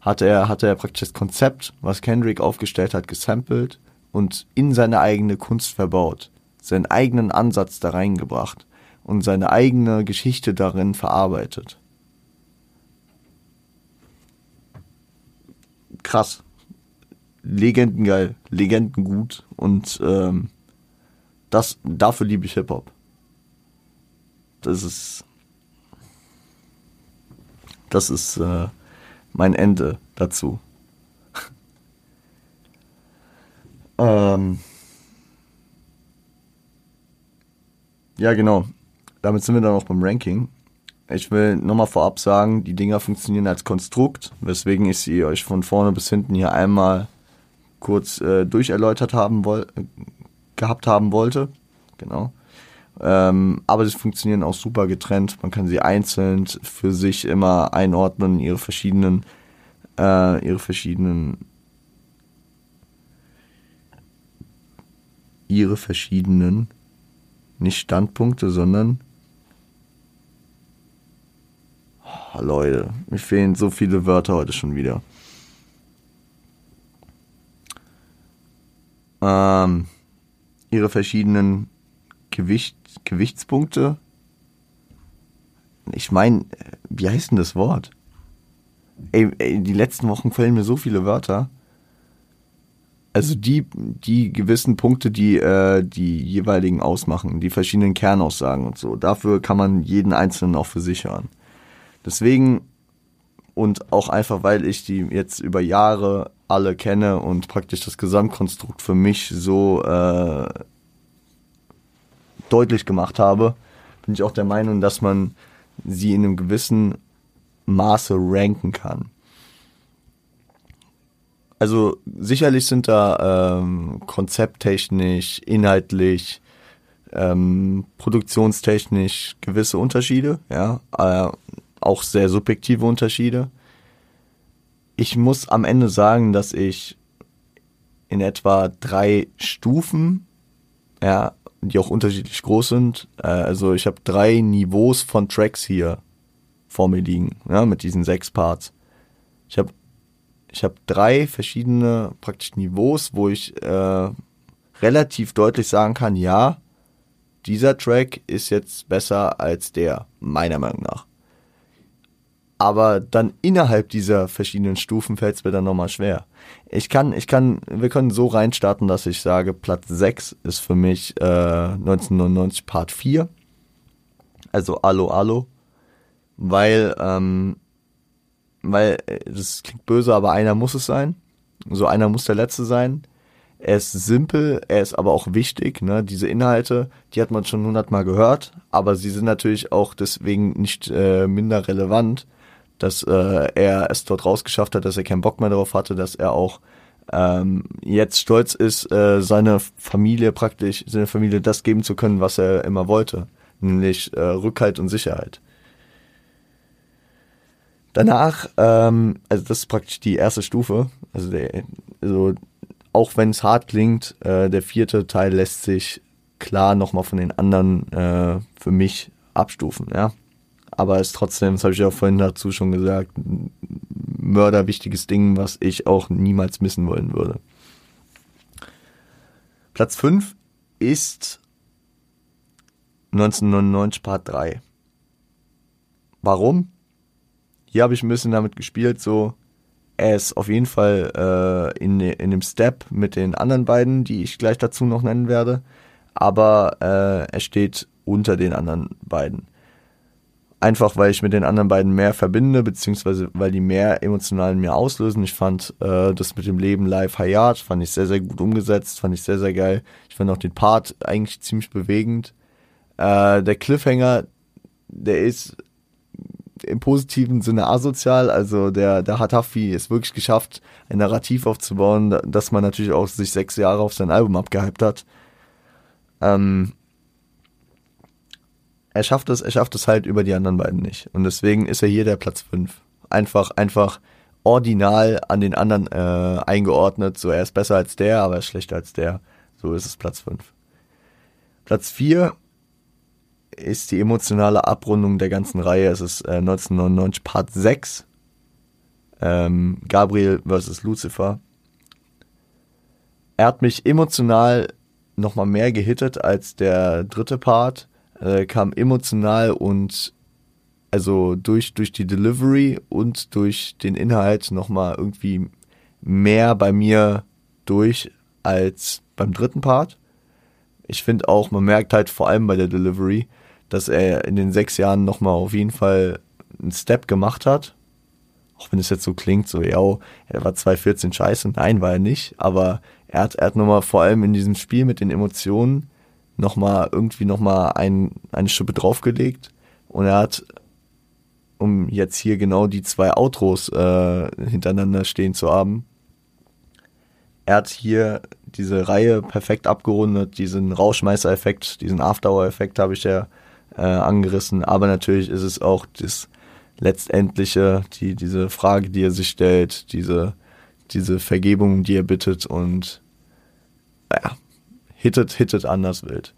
hat er, hat er praktisch das Konzept, was Kendrick aufgestellt hat, gesampelt und in seine eigene Kunst verbaut, seinen eigenen Ansatz da reingebracht und seine eigene Geschichte darin verarbeitet. krass. Legendengeil, legendengut und ähm, das, dafür liebe ich Hip-Hop. Das ist, das ist äh, mein Ende dazu. ähm, ja, genau. Damit sind wir dann auch beim Ranking. Ich will nochmal vorab sagen, die Dinger funktionieren als Konstrukt, weswegen ich sie euch von vorne bis hinten hier einmal kurz äh, durcherläutert haben woll gehabt haben wollte. Genau. Ähm, aber sie funktionieren auch super getrennt. Man kann sie einzeln für sich immer einordnen, ihre verschiedenen, äh, ihre verschiedenen, ihre verschiedenen, nicht Standpunkte, sondern Oh, Leute, mir fehlen so viele Wörter heute schon wieder. Ähm, ihre verschiedenen Gewicht, Gewichtspunkte. Ich meine, wie heißt denn das Wort? Ey, ey, die letzten Wochen fallen mir so viele Wörter. Also die, die gewissen Punkte, die äh, die jeweiligen ausmachen, die verschiedenen Kernaussagen und so. Dafür kann man jeden einzelnen auch für sich hören. Deswegen und auch einfach, weil ich die jetzt über Jahre alle kenne und praktisch das Gesamtkonstrukt für mich so äh, deutlich gemacht habe, bin ich auch der Meinung, dass man sie in einem gewissen Maße ranken kann. Also sicherlich sind da ähm, konzepttechnisch, inhaltlich, ähm, produktionstechnisch gewisse Unterschiede, ja. Äh, auch sehr subjektive Unterschiede. Ich muss am Ende sagen, dass ich in etwa drei Stufen, ja, die auch unterschiedlich groß sind. Äh, also ich habe drei Niveaus von Tracks hier vor mir liegen, ja, mit diesen sechs Parts. Ich habe ich habe drei verschiedene praktisch Niveaus, wo ich äh, relativ deutlich sagen kann, ja, dieser Track ist jetzt besser als der, meiner Meinung nach. Aber dann innerhalb dieser verschiedenen Stufen fällt es mir dann nochmal schwer. Ich kann, ich kann, wir können so reinstarten, dass ich sage, Platz 6 ist für mich äh, 1999 Part 4. Also Allo Allo. Weil, ähm, weil, äh, das klingt böse, aber einer muss es sein. So einer muss der Letzte sein. Er ist simpel, er ist aber auch wichtig. Ne? Diese Inhalte, die hat man schon hundertmal gehört, aber sie sind natürlich auch deswegen nicht äh, minder relevant, dass äh, er es dort rausgeschafft hat, dass er keinen Bock mehr darauf hatte, dass er auch ähm, jetzt stolz ist, äh, seiner Familie praktisch, seiner Familie das geben zu können, was er immer wollte, nämlich äh, Rückhalt und Sicherheit. Danach, ähm, also das ist praktisch die erste Stufe, also, der, also auch wenn es hart klingt, äh, der vierte Teil lässt sich klar nochmal von den anderen äh, für mich abstufen, ja. Aber ist trotzdem, das habe ich auch vorhin dazu schon gesagt, ein mörderwichtiges Ding, was ich auch niemals missen wollen würde. Platz 5 ist 1999 Part 3. Warum? Hier habe ich ein bisschen damit gespielt, so er ist auf jeden Fall äh, in, in dem Step mit den anderen beiden, die ich gleich dazu noch nennen werde aber äh, er steht unter den anderen beiden. Einfach weil ich mit den anderen beiden mehr verbinde, beziehungsweise weil die mehr emotional in mir auslösen. Ich fand äh, das mit dem Leben live Hayat, fand ich sehr, sehr gut umgesetzt, fand ich sehr, sehr geil. Ich fand auch den Part eigentlich ziemlich bewegend. Äh, der Cliffhanger, der ist im positiven Sinne asozial. Also der, der Hatafi ist wirklich geschafft, ein Narrativ aufzubauen, dass man natürlich auch sich sechs Jahre auf sein Album abgehypt hat. Ähm, er schafft es, er schafft es halt über die anderen beiden nicht. Und deswegen ist er hier der Platz 5. Einfach, einfach ordinal an den anderen äh, eingeordnet. So, er ist besser als der, aber er ist schlechter als der. So ist es Platz 5. Platz 4 ist die emotionale Abrundung der ganzen Reihe. Es ist äh, 1999 Part 6. Ähm, Gabriel vs. Lucifer. Er hat mich emotional nochmal mehr gehittet als der dritte Part. Äh, kam emotional und also durch, durch die Delivery und durch den Inhalt nochmal irgendwie mehr bei mir durch als beim dritten Part. Ich finde auch, man merkt halt vor allem bei der Delivery, dass er in den sechs Jahren nochmal auf jeden Fall einen Step gemacht hat. Auch wenn es jetzt so klingt, so, ja, er war 2014 scheiße. Nein, war er nicht. Aber er hat, er hat nochmal vor allem in diesem Spiel mit den Emotionen nochmal irgendwie nochmal ein, eine Schippe draufgelegt und er hat, um jetzt hier genau die zwei Outros äh, hintereinander stehen zu haben, er hat hier diese Reihe perfekt abgerundet, diesen Rauschmeißer-Effekt, diesen After-Effekt habe ich ja äh, angerissen, aber natürlich ist es auch das letztendliche, die, diese Frage, die er sich stellt, diese, diese Vergebung, die er bittet und naja, hittet, hittet anders wild.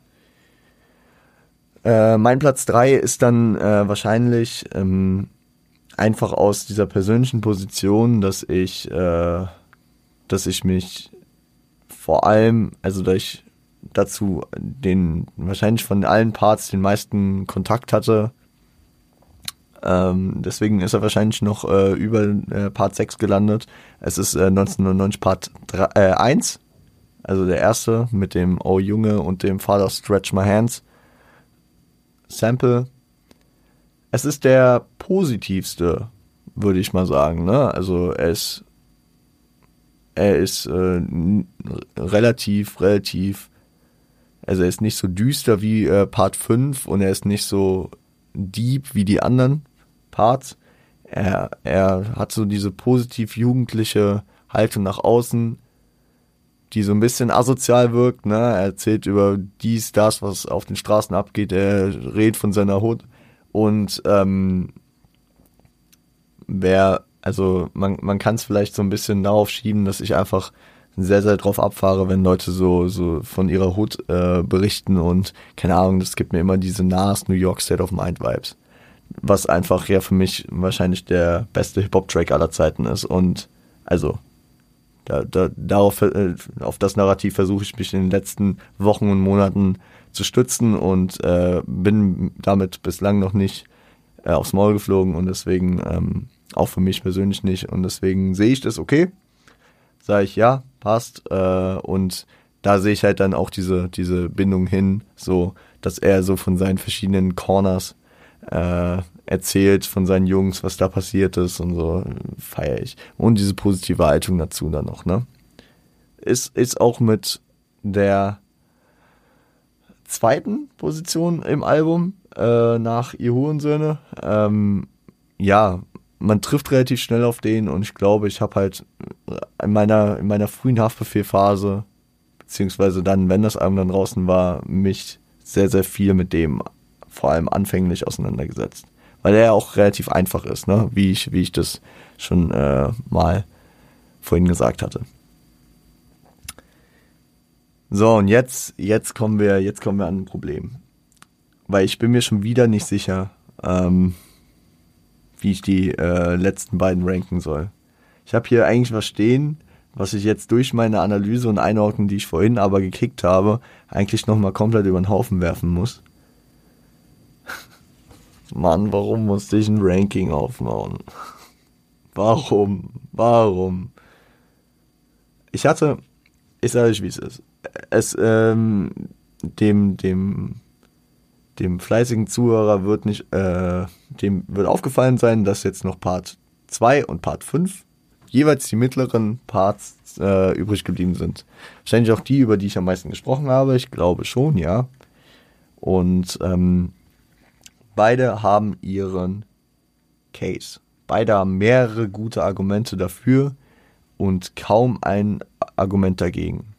Äh, mein Platz 3 ist dann äh, wahrscheinlich ähm, einfach aus dieser persönlichen Position, dass ich, äh, dass ich mich vor allem, also dass ich dazu den wahrscheinlich von allen Parts den meisten Kontakt hatte. Ähm, deswegen ist er wahrscheinlich noch äh, über äh, Part 6 gelandet. Es ist äh, 1999 Part 3, äh, 1 also der erste mit dem Oh Junge und dem Father Stretch My Hands Sample. Es ist der positivste, würde ich mal sagen. Ne? Also er ist, er ist äh, relativ, relativ, also er ist nicht so düster wie äh, Part 5 und er ist nicht so deep wie die anderen Parts. Er, er hat so diese positiv jugendliche Haltung nach außen die so ein bisschen asozial wirkt. Ne? Er erzählt über dies, das, was auf den Straßen abgeht. Er redet von seiner Hut. Und ähm, wer, also man, man kann es vielleicht so ein bisschen darauf schieben, dass ich einfach sehr, sehr drauf abfahre, wenn Leute so, so von ihrer Hut äh, berichten und keine Ahnung, das gibt mir immer diese Nas New York State of Mind Vibes. Was einfach ja für mich wahrscheinlich der beste Hip-Hop-Track aller Zeiten ist. Und also da, da, darauf, äh, auf das Narrativ versuche ich mich in den letzten Wochen und Monaten zu stützen und äh, bin damit bislang noch nicht äh, aufs Maul geflogen und deswegen ähm, auch für mich persönlich nicht und deswegen sehe ich das okay, sage ich ja, passt äh, und da sehe ich halt dann auch diese diese Bindung hin, so dass er so von seinen verschiedenen Corners äh, erzählt von seinen Jungs, was da passiert ist und so, feiere ich. Und diese positive Haltung dazu dann noch, ne? Ist, ist auch mit der zweiten Position im Album äh, nach Ihr Hurensöhne. Ähm, ja, man trifft relativ schnell auf den und ich glaube, ich habe halt in meiner, in meiner frühen Haftbefehlphase, beziehungsweise dann, wenn das Album dann draußen war, mich sehr, sehr viel mit dem vor allem anfänglich auseinandergesetzt. Weil er ja auch relativ einfach ist, ne? wie, ich, wie ich das schon äh, mal vorhin gesagt hatte. So, und jetzt, jetzt kommen wir, jetzt kommen wir an ein Problem. Weil ich bin mir schon wieder nicht sicher, ähm, wie ich die äh, letzten beiden ranken soll. Ich habe hier eigentlich was stehen, was ich jetzt durch meine Analyse und Einordnung, die ich vorhin aber gekickt habe, eigentlich nochmal komplett über den Haufen werfen muss. Mann, warum musste ich ein Ranking aufbauen? Warum? Warum? Ich hatte, ich sage euch, wie es ist. Es, ähm, dem, dem, dem fleißigen Zuhörer wird nicht, äh, dem wird aufgefallen sein, dass jetzt noch Part 2 und Part 5 jeweils die mittleren Parts äh, übrig geblieben sind. Wahrscheinlich auch die, über die ich am meisten gesprochen habe. Ich glaube schon, ja. Und ähm, beide haben ihren Case. Beide haben mehrere gute Argumente dafür und kaum ein Argument dagegen.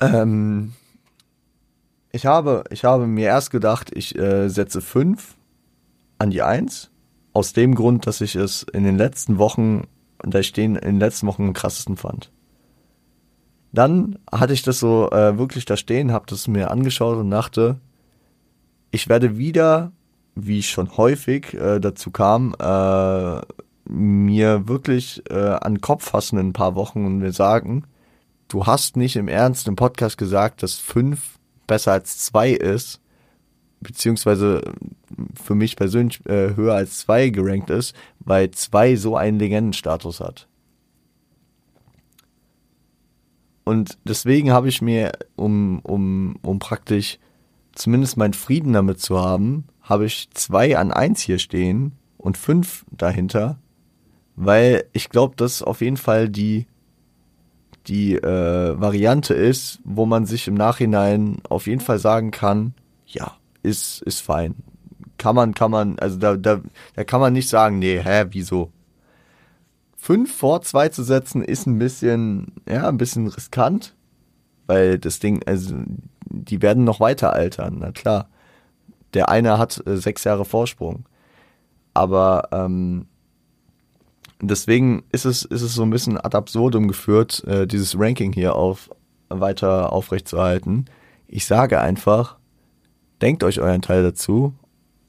Ähm, ich, habe, ich habe mir erst gedacht, ich äh, setze 5 an die 1 aus dem Grund, dass ich es in den letzten Wochen, da stehen in den letzten Wochen am krassesten fand. Dann hatte ich das so äh, wirklich da stehen, habe das mir angeschaut und dachte, ich werde wieder, wie ich schon häufig äh, dazu kam, äh, mir wirklich äh, an den Kopf fassen in ein paar Wochen und mir sagen, du hast nicht im Ernst im Podcast gesagt, dass fünf besser als zwei ist beziehungsweise für mich persönlich äh, höher als zwei gerankt ist, weil zwei so einen Legendenstatus hat. Und deswegen habe ich mir, um, um, um praktisch zumindest meinen Frieden damit zu haben, habe ich zwei an eins hier stehen und fünf dahinter, weil ich glaube, dass auf jeden Fall die, die äh, Variante ist, wo man sich im Nachhinein auf jeden Fall sagen kann, ja, ist, ist fein. Kann man, kann man, also da, da, da kann man nicht sagen, nee, hä, wieso? Fünf vor zwei zu setzen ist ein bisschen, ja, ein bisschen riskant, weil das Ding, also die werden noch weiter altern, na klar. Der eine hat äh, sechs Jahre Vorsprung. Aber ähm, deswegen ist es, ist es so ein bisschen ad absurdum geführt, äh, dieses Ranking hier auf weiter aufrechtzuerhalten. Ich sage einfach, denkt euch euren Teil dazu,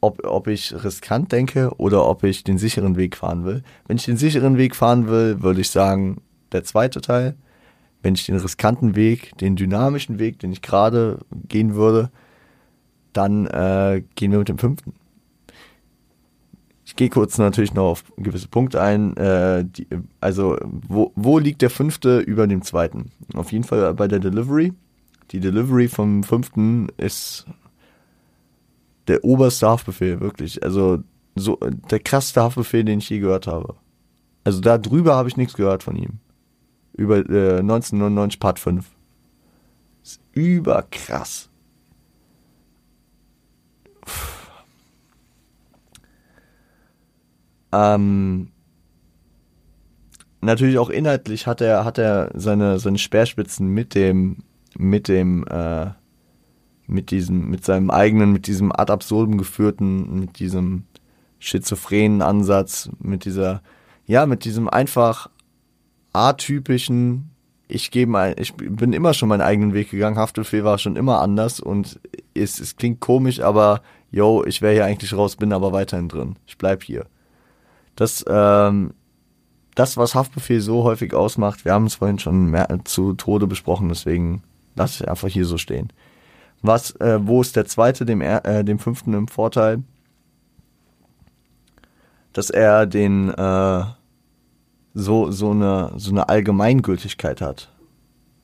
ob, ob ich riskant denke oder ob ich den sicheren Weg fahren will. Wenn ich den sicheren Weg fahren will, würde ich sagen, der zweite Teil. Wenn ich den riskanten Weg, den dynamischen Weg, den ich gerade gehen würde, dann äh, gehen wir mit dem fünften. Ich gehe kurz natürlich noch auf gewisse Punkte ein. Äh, die, also, wo, wo liegt der fünfte über dem zweiten? Auf jeden Fall bei der Delivery. Die Delivery vom fünften ist der oberste Haftbefehl, wirklich. Also so der krasseste Haftbefehl, den ich je gehört habe. Also da drüber habe ich nichts gehört von ihm. Über äh, 1999 Part 5. ist überkrass. Ähm, natürlich auch inhaltlich hat er hat er seine seine Speerspitzen mit dem mit dem äh, mit diesem, mit seinem eigenen, mit diesem ad absurdum geführten, mit diesem schizophrenen Ansatz, mit dieser, ja, mit diesem einfach atypischen, ich gebe ein, ich bin immer schon meinen eigenen Weg gegangen, Haftbefehl war schon immer anders und es, es klingt komisch, aber yo, ich wäre hier eigentlich raus, bin aber weiterhin drin. Ich bleib hier. Das, ähm, das, was Haftbefehl so häufig ausmacht, wir haben es vorhin schon mehr, zu Tode besprochen, deswegen lasse ich einfach hier so stehen. Was, äh, wo ist der zweite dem, äh, dem fünften im Vorteil? Dass er den äh, so, so, eine, so eine Allgemeingültigkeit hat,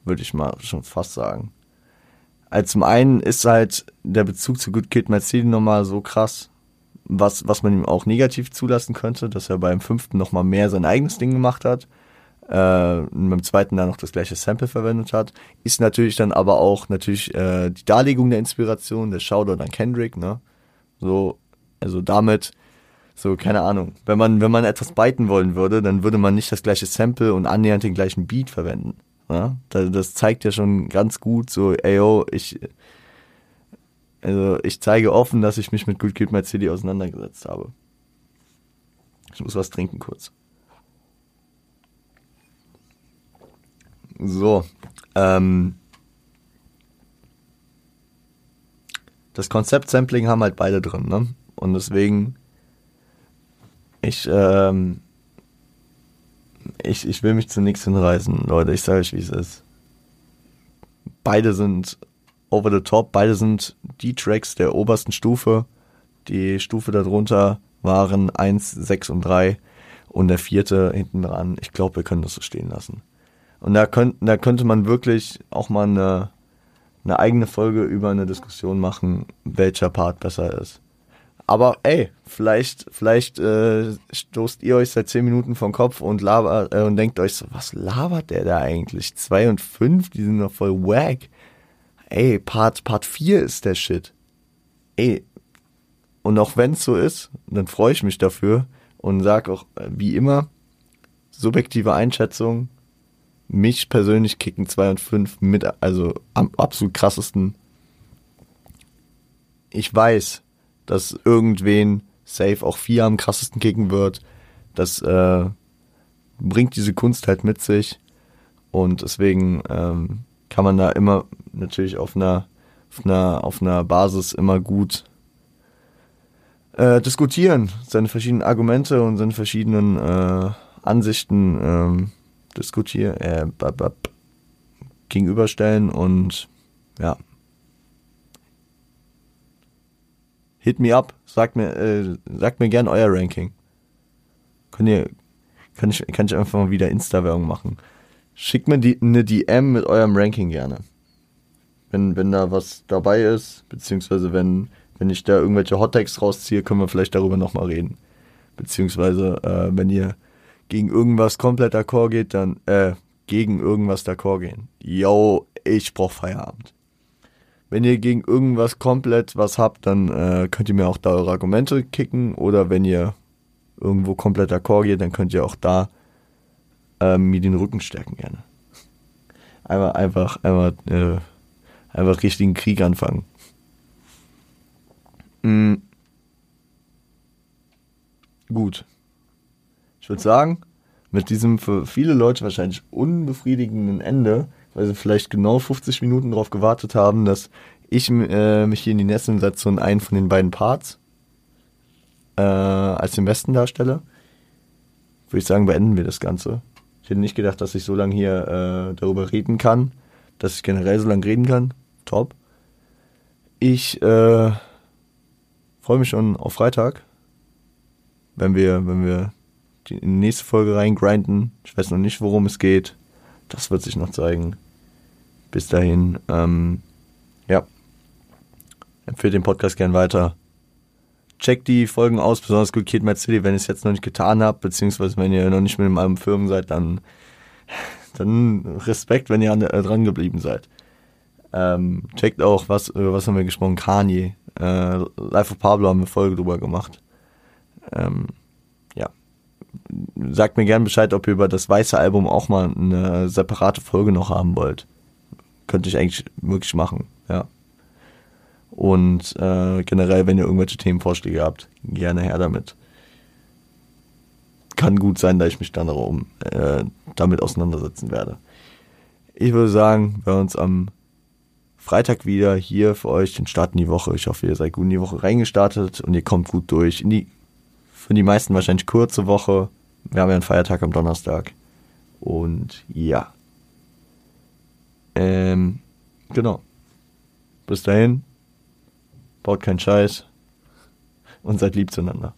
würde ich mal schon fast sagen. Also zum einen ist halt der Bezug zu Good Kid City nochmal so krass, was, was man ihm auch negativ zulassen könnte, dass er beim fünften nochmal mehr sein eigenes Ding gemacht hat äh, beim zweiten dann noch das gleiche Sample verwendet hat, ist natürlich dann aber auch natürlich äh, die Darlegung der Inspiration, der Shoutout an Kendrick, ne? So, also damit So, keine Ahnung. Wenn man, wenn man etwas byten wollen würde, dann würde man nicht das gleiche Sample und annähernd den gleichen Beat verwenden. Ja? Das zeigt ja schon ganz gut so, ey, yo, ich, also ich zeige offen, dass ich mich mit Good Kid My City auseinandergesetzt habe. Ich muss was trinken kurz. So, ähm, das Konzept Sampling haben halt beide drin, ne? Und deswegen, ich, ähm, ich, ich will mich zu nichts hinreißen, Leute. Ich sage euch, wie es ist. Beide sind over the top, beide sind die Tracks der obersten Stufe. Die Stufe darunter waren 1, 6 und 3 und der vierte hinten dran. Ich glaube, wir können das so stehen lassen. Und da, könnt, da könnte man wirklich auch mal eine, eine eigene Folge über eine Diskussion machen, welcher Part besser ist. Aber ey, vielleicht, vielleicht äh, stoßt ihr euch seit 10 Minuten vom Kopf und, labert, äh, und denkt euch so, was labert der da eigentlich? 2 und 5, die sind doch voll wack. Ey, Part, Part 4 ist der Shit. Ey, und auch wenn es so ist, dann freue ich mich dafür und sag auch, äh, wie immer, subjektive Einschätzung, mich persönlich kicken 2 und 5 mit, also am absolut krassesten. Ich weiß, dass irgendwen safe auch 4 am krassesten kicken wird. Das äh, bringt diese Kunst halt mit sich. Und deswegen ähm, kann man da immer natürlich auf einer, auf einer, auf einer Basis immer gut äh, diskutieren, seine verschiedenen Argumente und seine verschiedenen äh, Ansichten ähm, diskutieren, äh, gegenüberstellen und ja. Hit me up, sagt mir, äh, sagt mir gern euer Ranking. Könnt ihr, kann ich, kann ich einfach mal wieder Insta-Werbung machen. Schickt mir die, eine DM mit eurem Ranking gerne. Wenn, wenn da was dabei ist, beziehungsweise wenn, wenn ich da irgendwelche Hottext rausziehe, können wir vielleicht darüber nochmal reden. Beziehungsweise, äh, wenn ihr gegen irgendwas komplett d'accord geht, dann äh, gegen irgendwas d'accord gehen. Yo, ich brauch Feierabend. Wenn ihr gegen irgendwas komplett was habt, dann äh, könnt ihr mir auch da eure Argumente kicken oder wenn ihr irgendwo komplett d'accord geht, dann könnt ihr auch da äh, mir den Rücken stärken gerne. Einmal einfach, einmal, äh, einfach richtigen Krieg anfangen. Mhm. Gut ich würde sagen, mit diesem für viele Leute wahrscheinlich unbefriedigenden Ende, weil sie vielleicht genau 50 Minuten darauf gewartet haben, dass ich äh, mich hier in die Nesseln setze und einen von den beiden Parts äh, als den besten darstelle, würde ich sagen, beenden wir das Ganze. Ich hätte nicht gedacht, dass ich so lange hier äh, darüber reden kann, dass ich generell so lange reden kann. Top. Ich äh, freue mich schon auf Freitag, wenn wir, wenn wir die nächste Folge reingrinden. Ich weiß noch nicht, worum es geht. Das wird sich noch zeigen. Bis dahin, ähm, ja. Empfehlt den Podcast gern weiter. Checkt die Folgen aus, besonders gut Kid Mad City, wenn ihr es jetzt noch nicht getan habt, beziehungsweise wenn ihr noch nicht mit einem Firmen seid, dann, dann Respekt, wenn ihr an, äh, dran geblieben seid. Ähm, checkt auch, was, über was haben wir gesprochen? Kanye. Äh, Life of Pablo haben wir Folge drüber gemacht. Ähm, sagt mir gern Bescheid, ob ihr über das weiße Album auch mal eine separate Folge noch haben wollt. Könnte ich eigentlich wirklich machen, ja. Und äh, generell, wenn ihr irgendwelche Themenvorschläge habt, gerne her damit. Kann gut sein, dass ich mich dann darum, äh, damit auseinandersetzen werde. Ich würde sagen, wir uns am Freitag wieder hier für euch den Start in die Woche. Ich hoffe, ihr seid gut in die Woche reingestartet und ihr kommt gut durch. In die, für die meisten wahrscheinlich kurze Woche. Wir haben ja einen Feiertag am Donnerstag. Und ja. Ähm, genau. Bis dahin. Baut keinen Scheiß. Und seid lieb zueinander.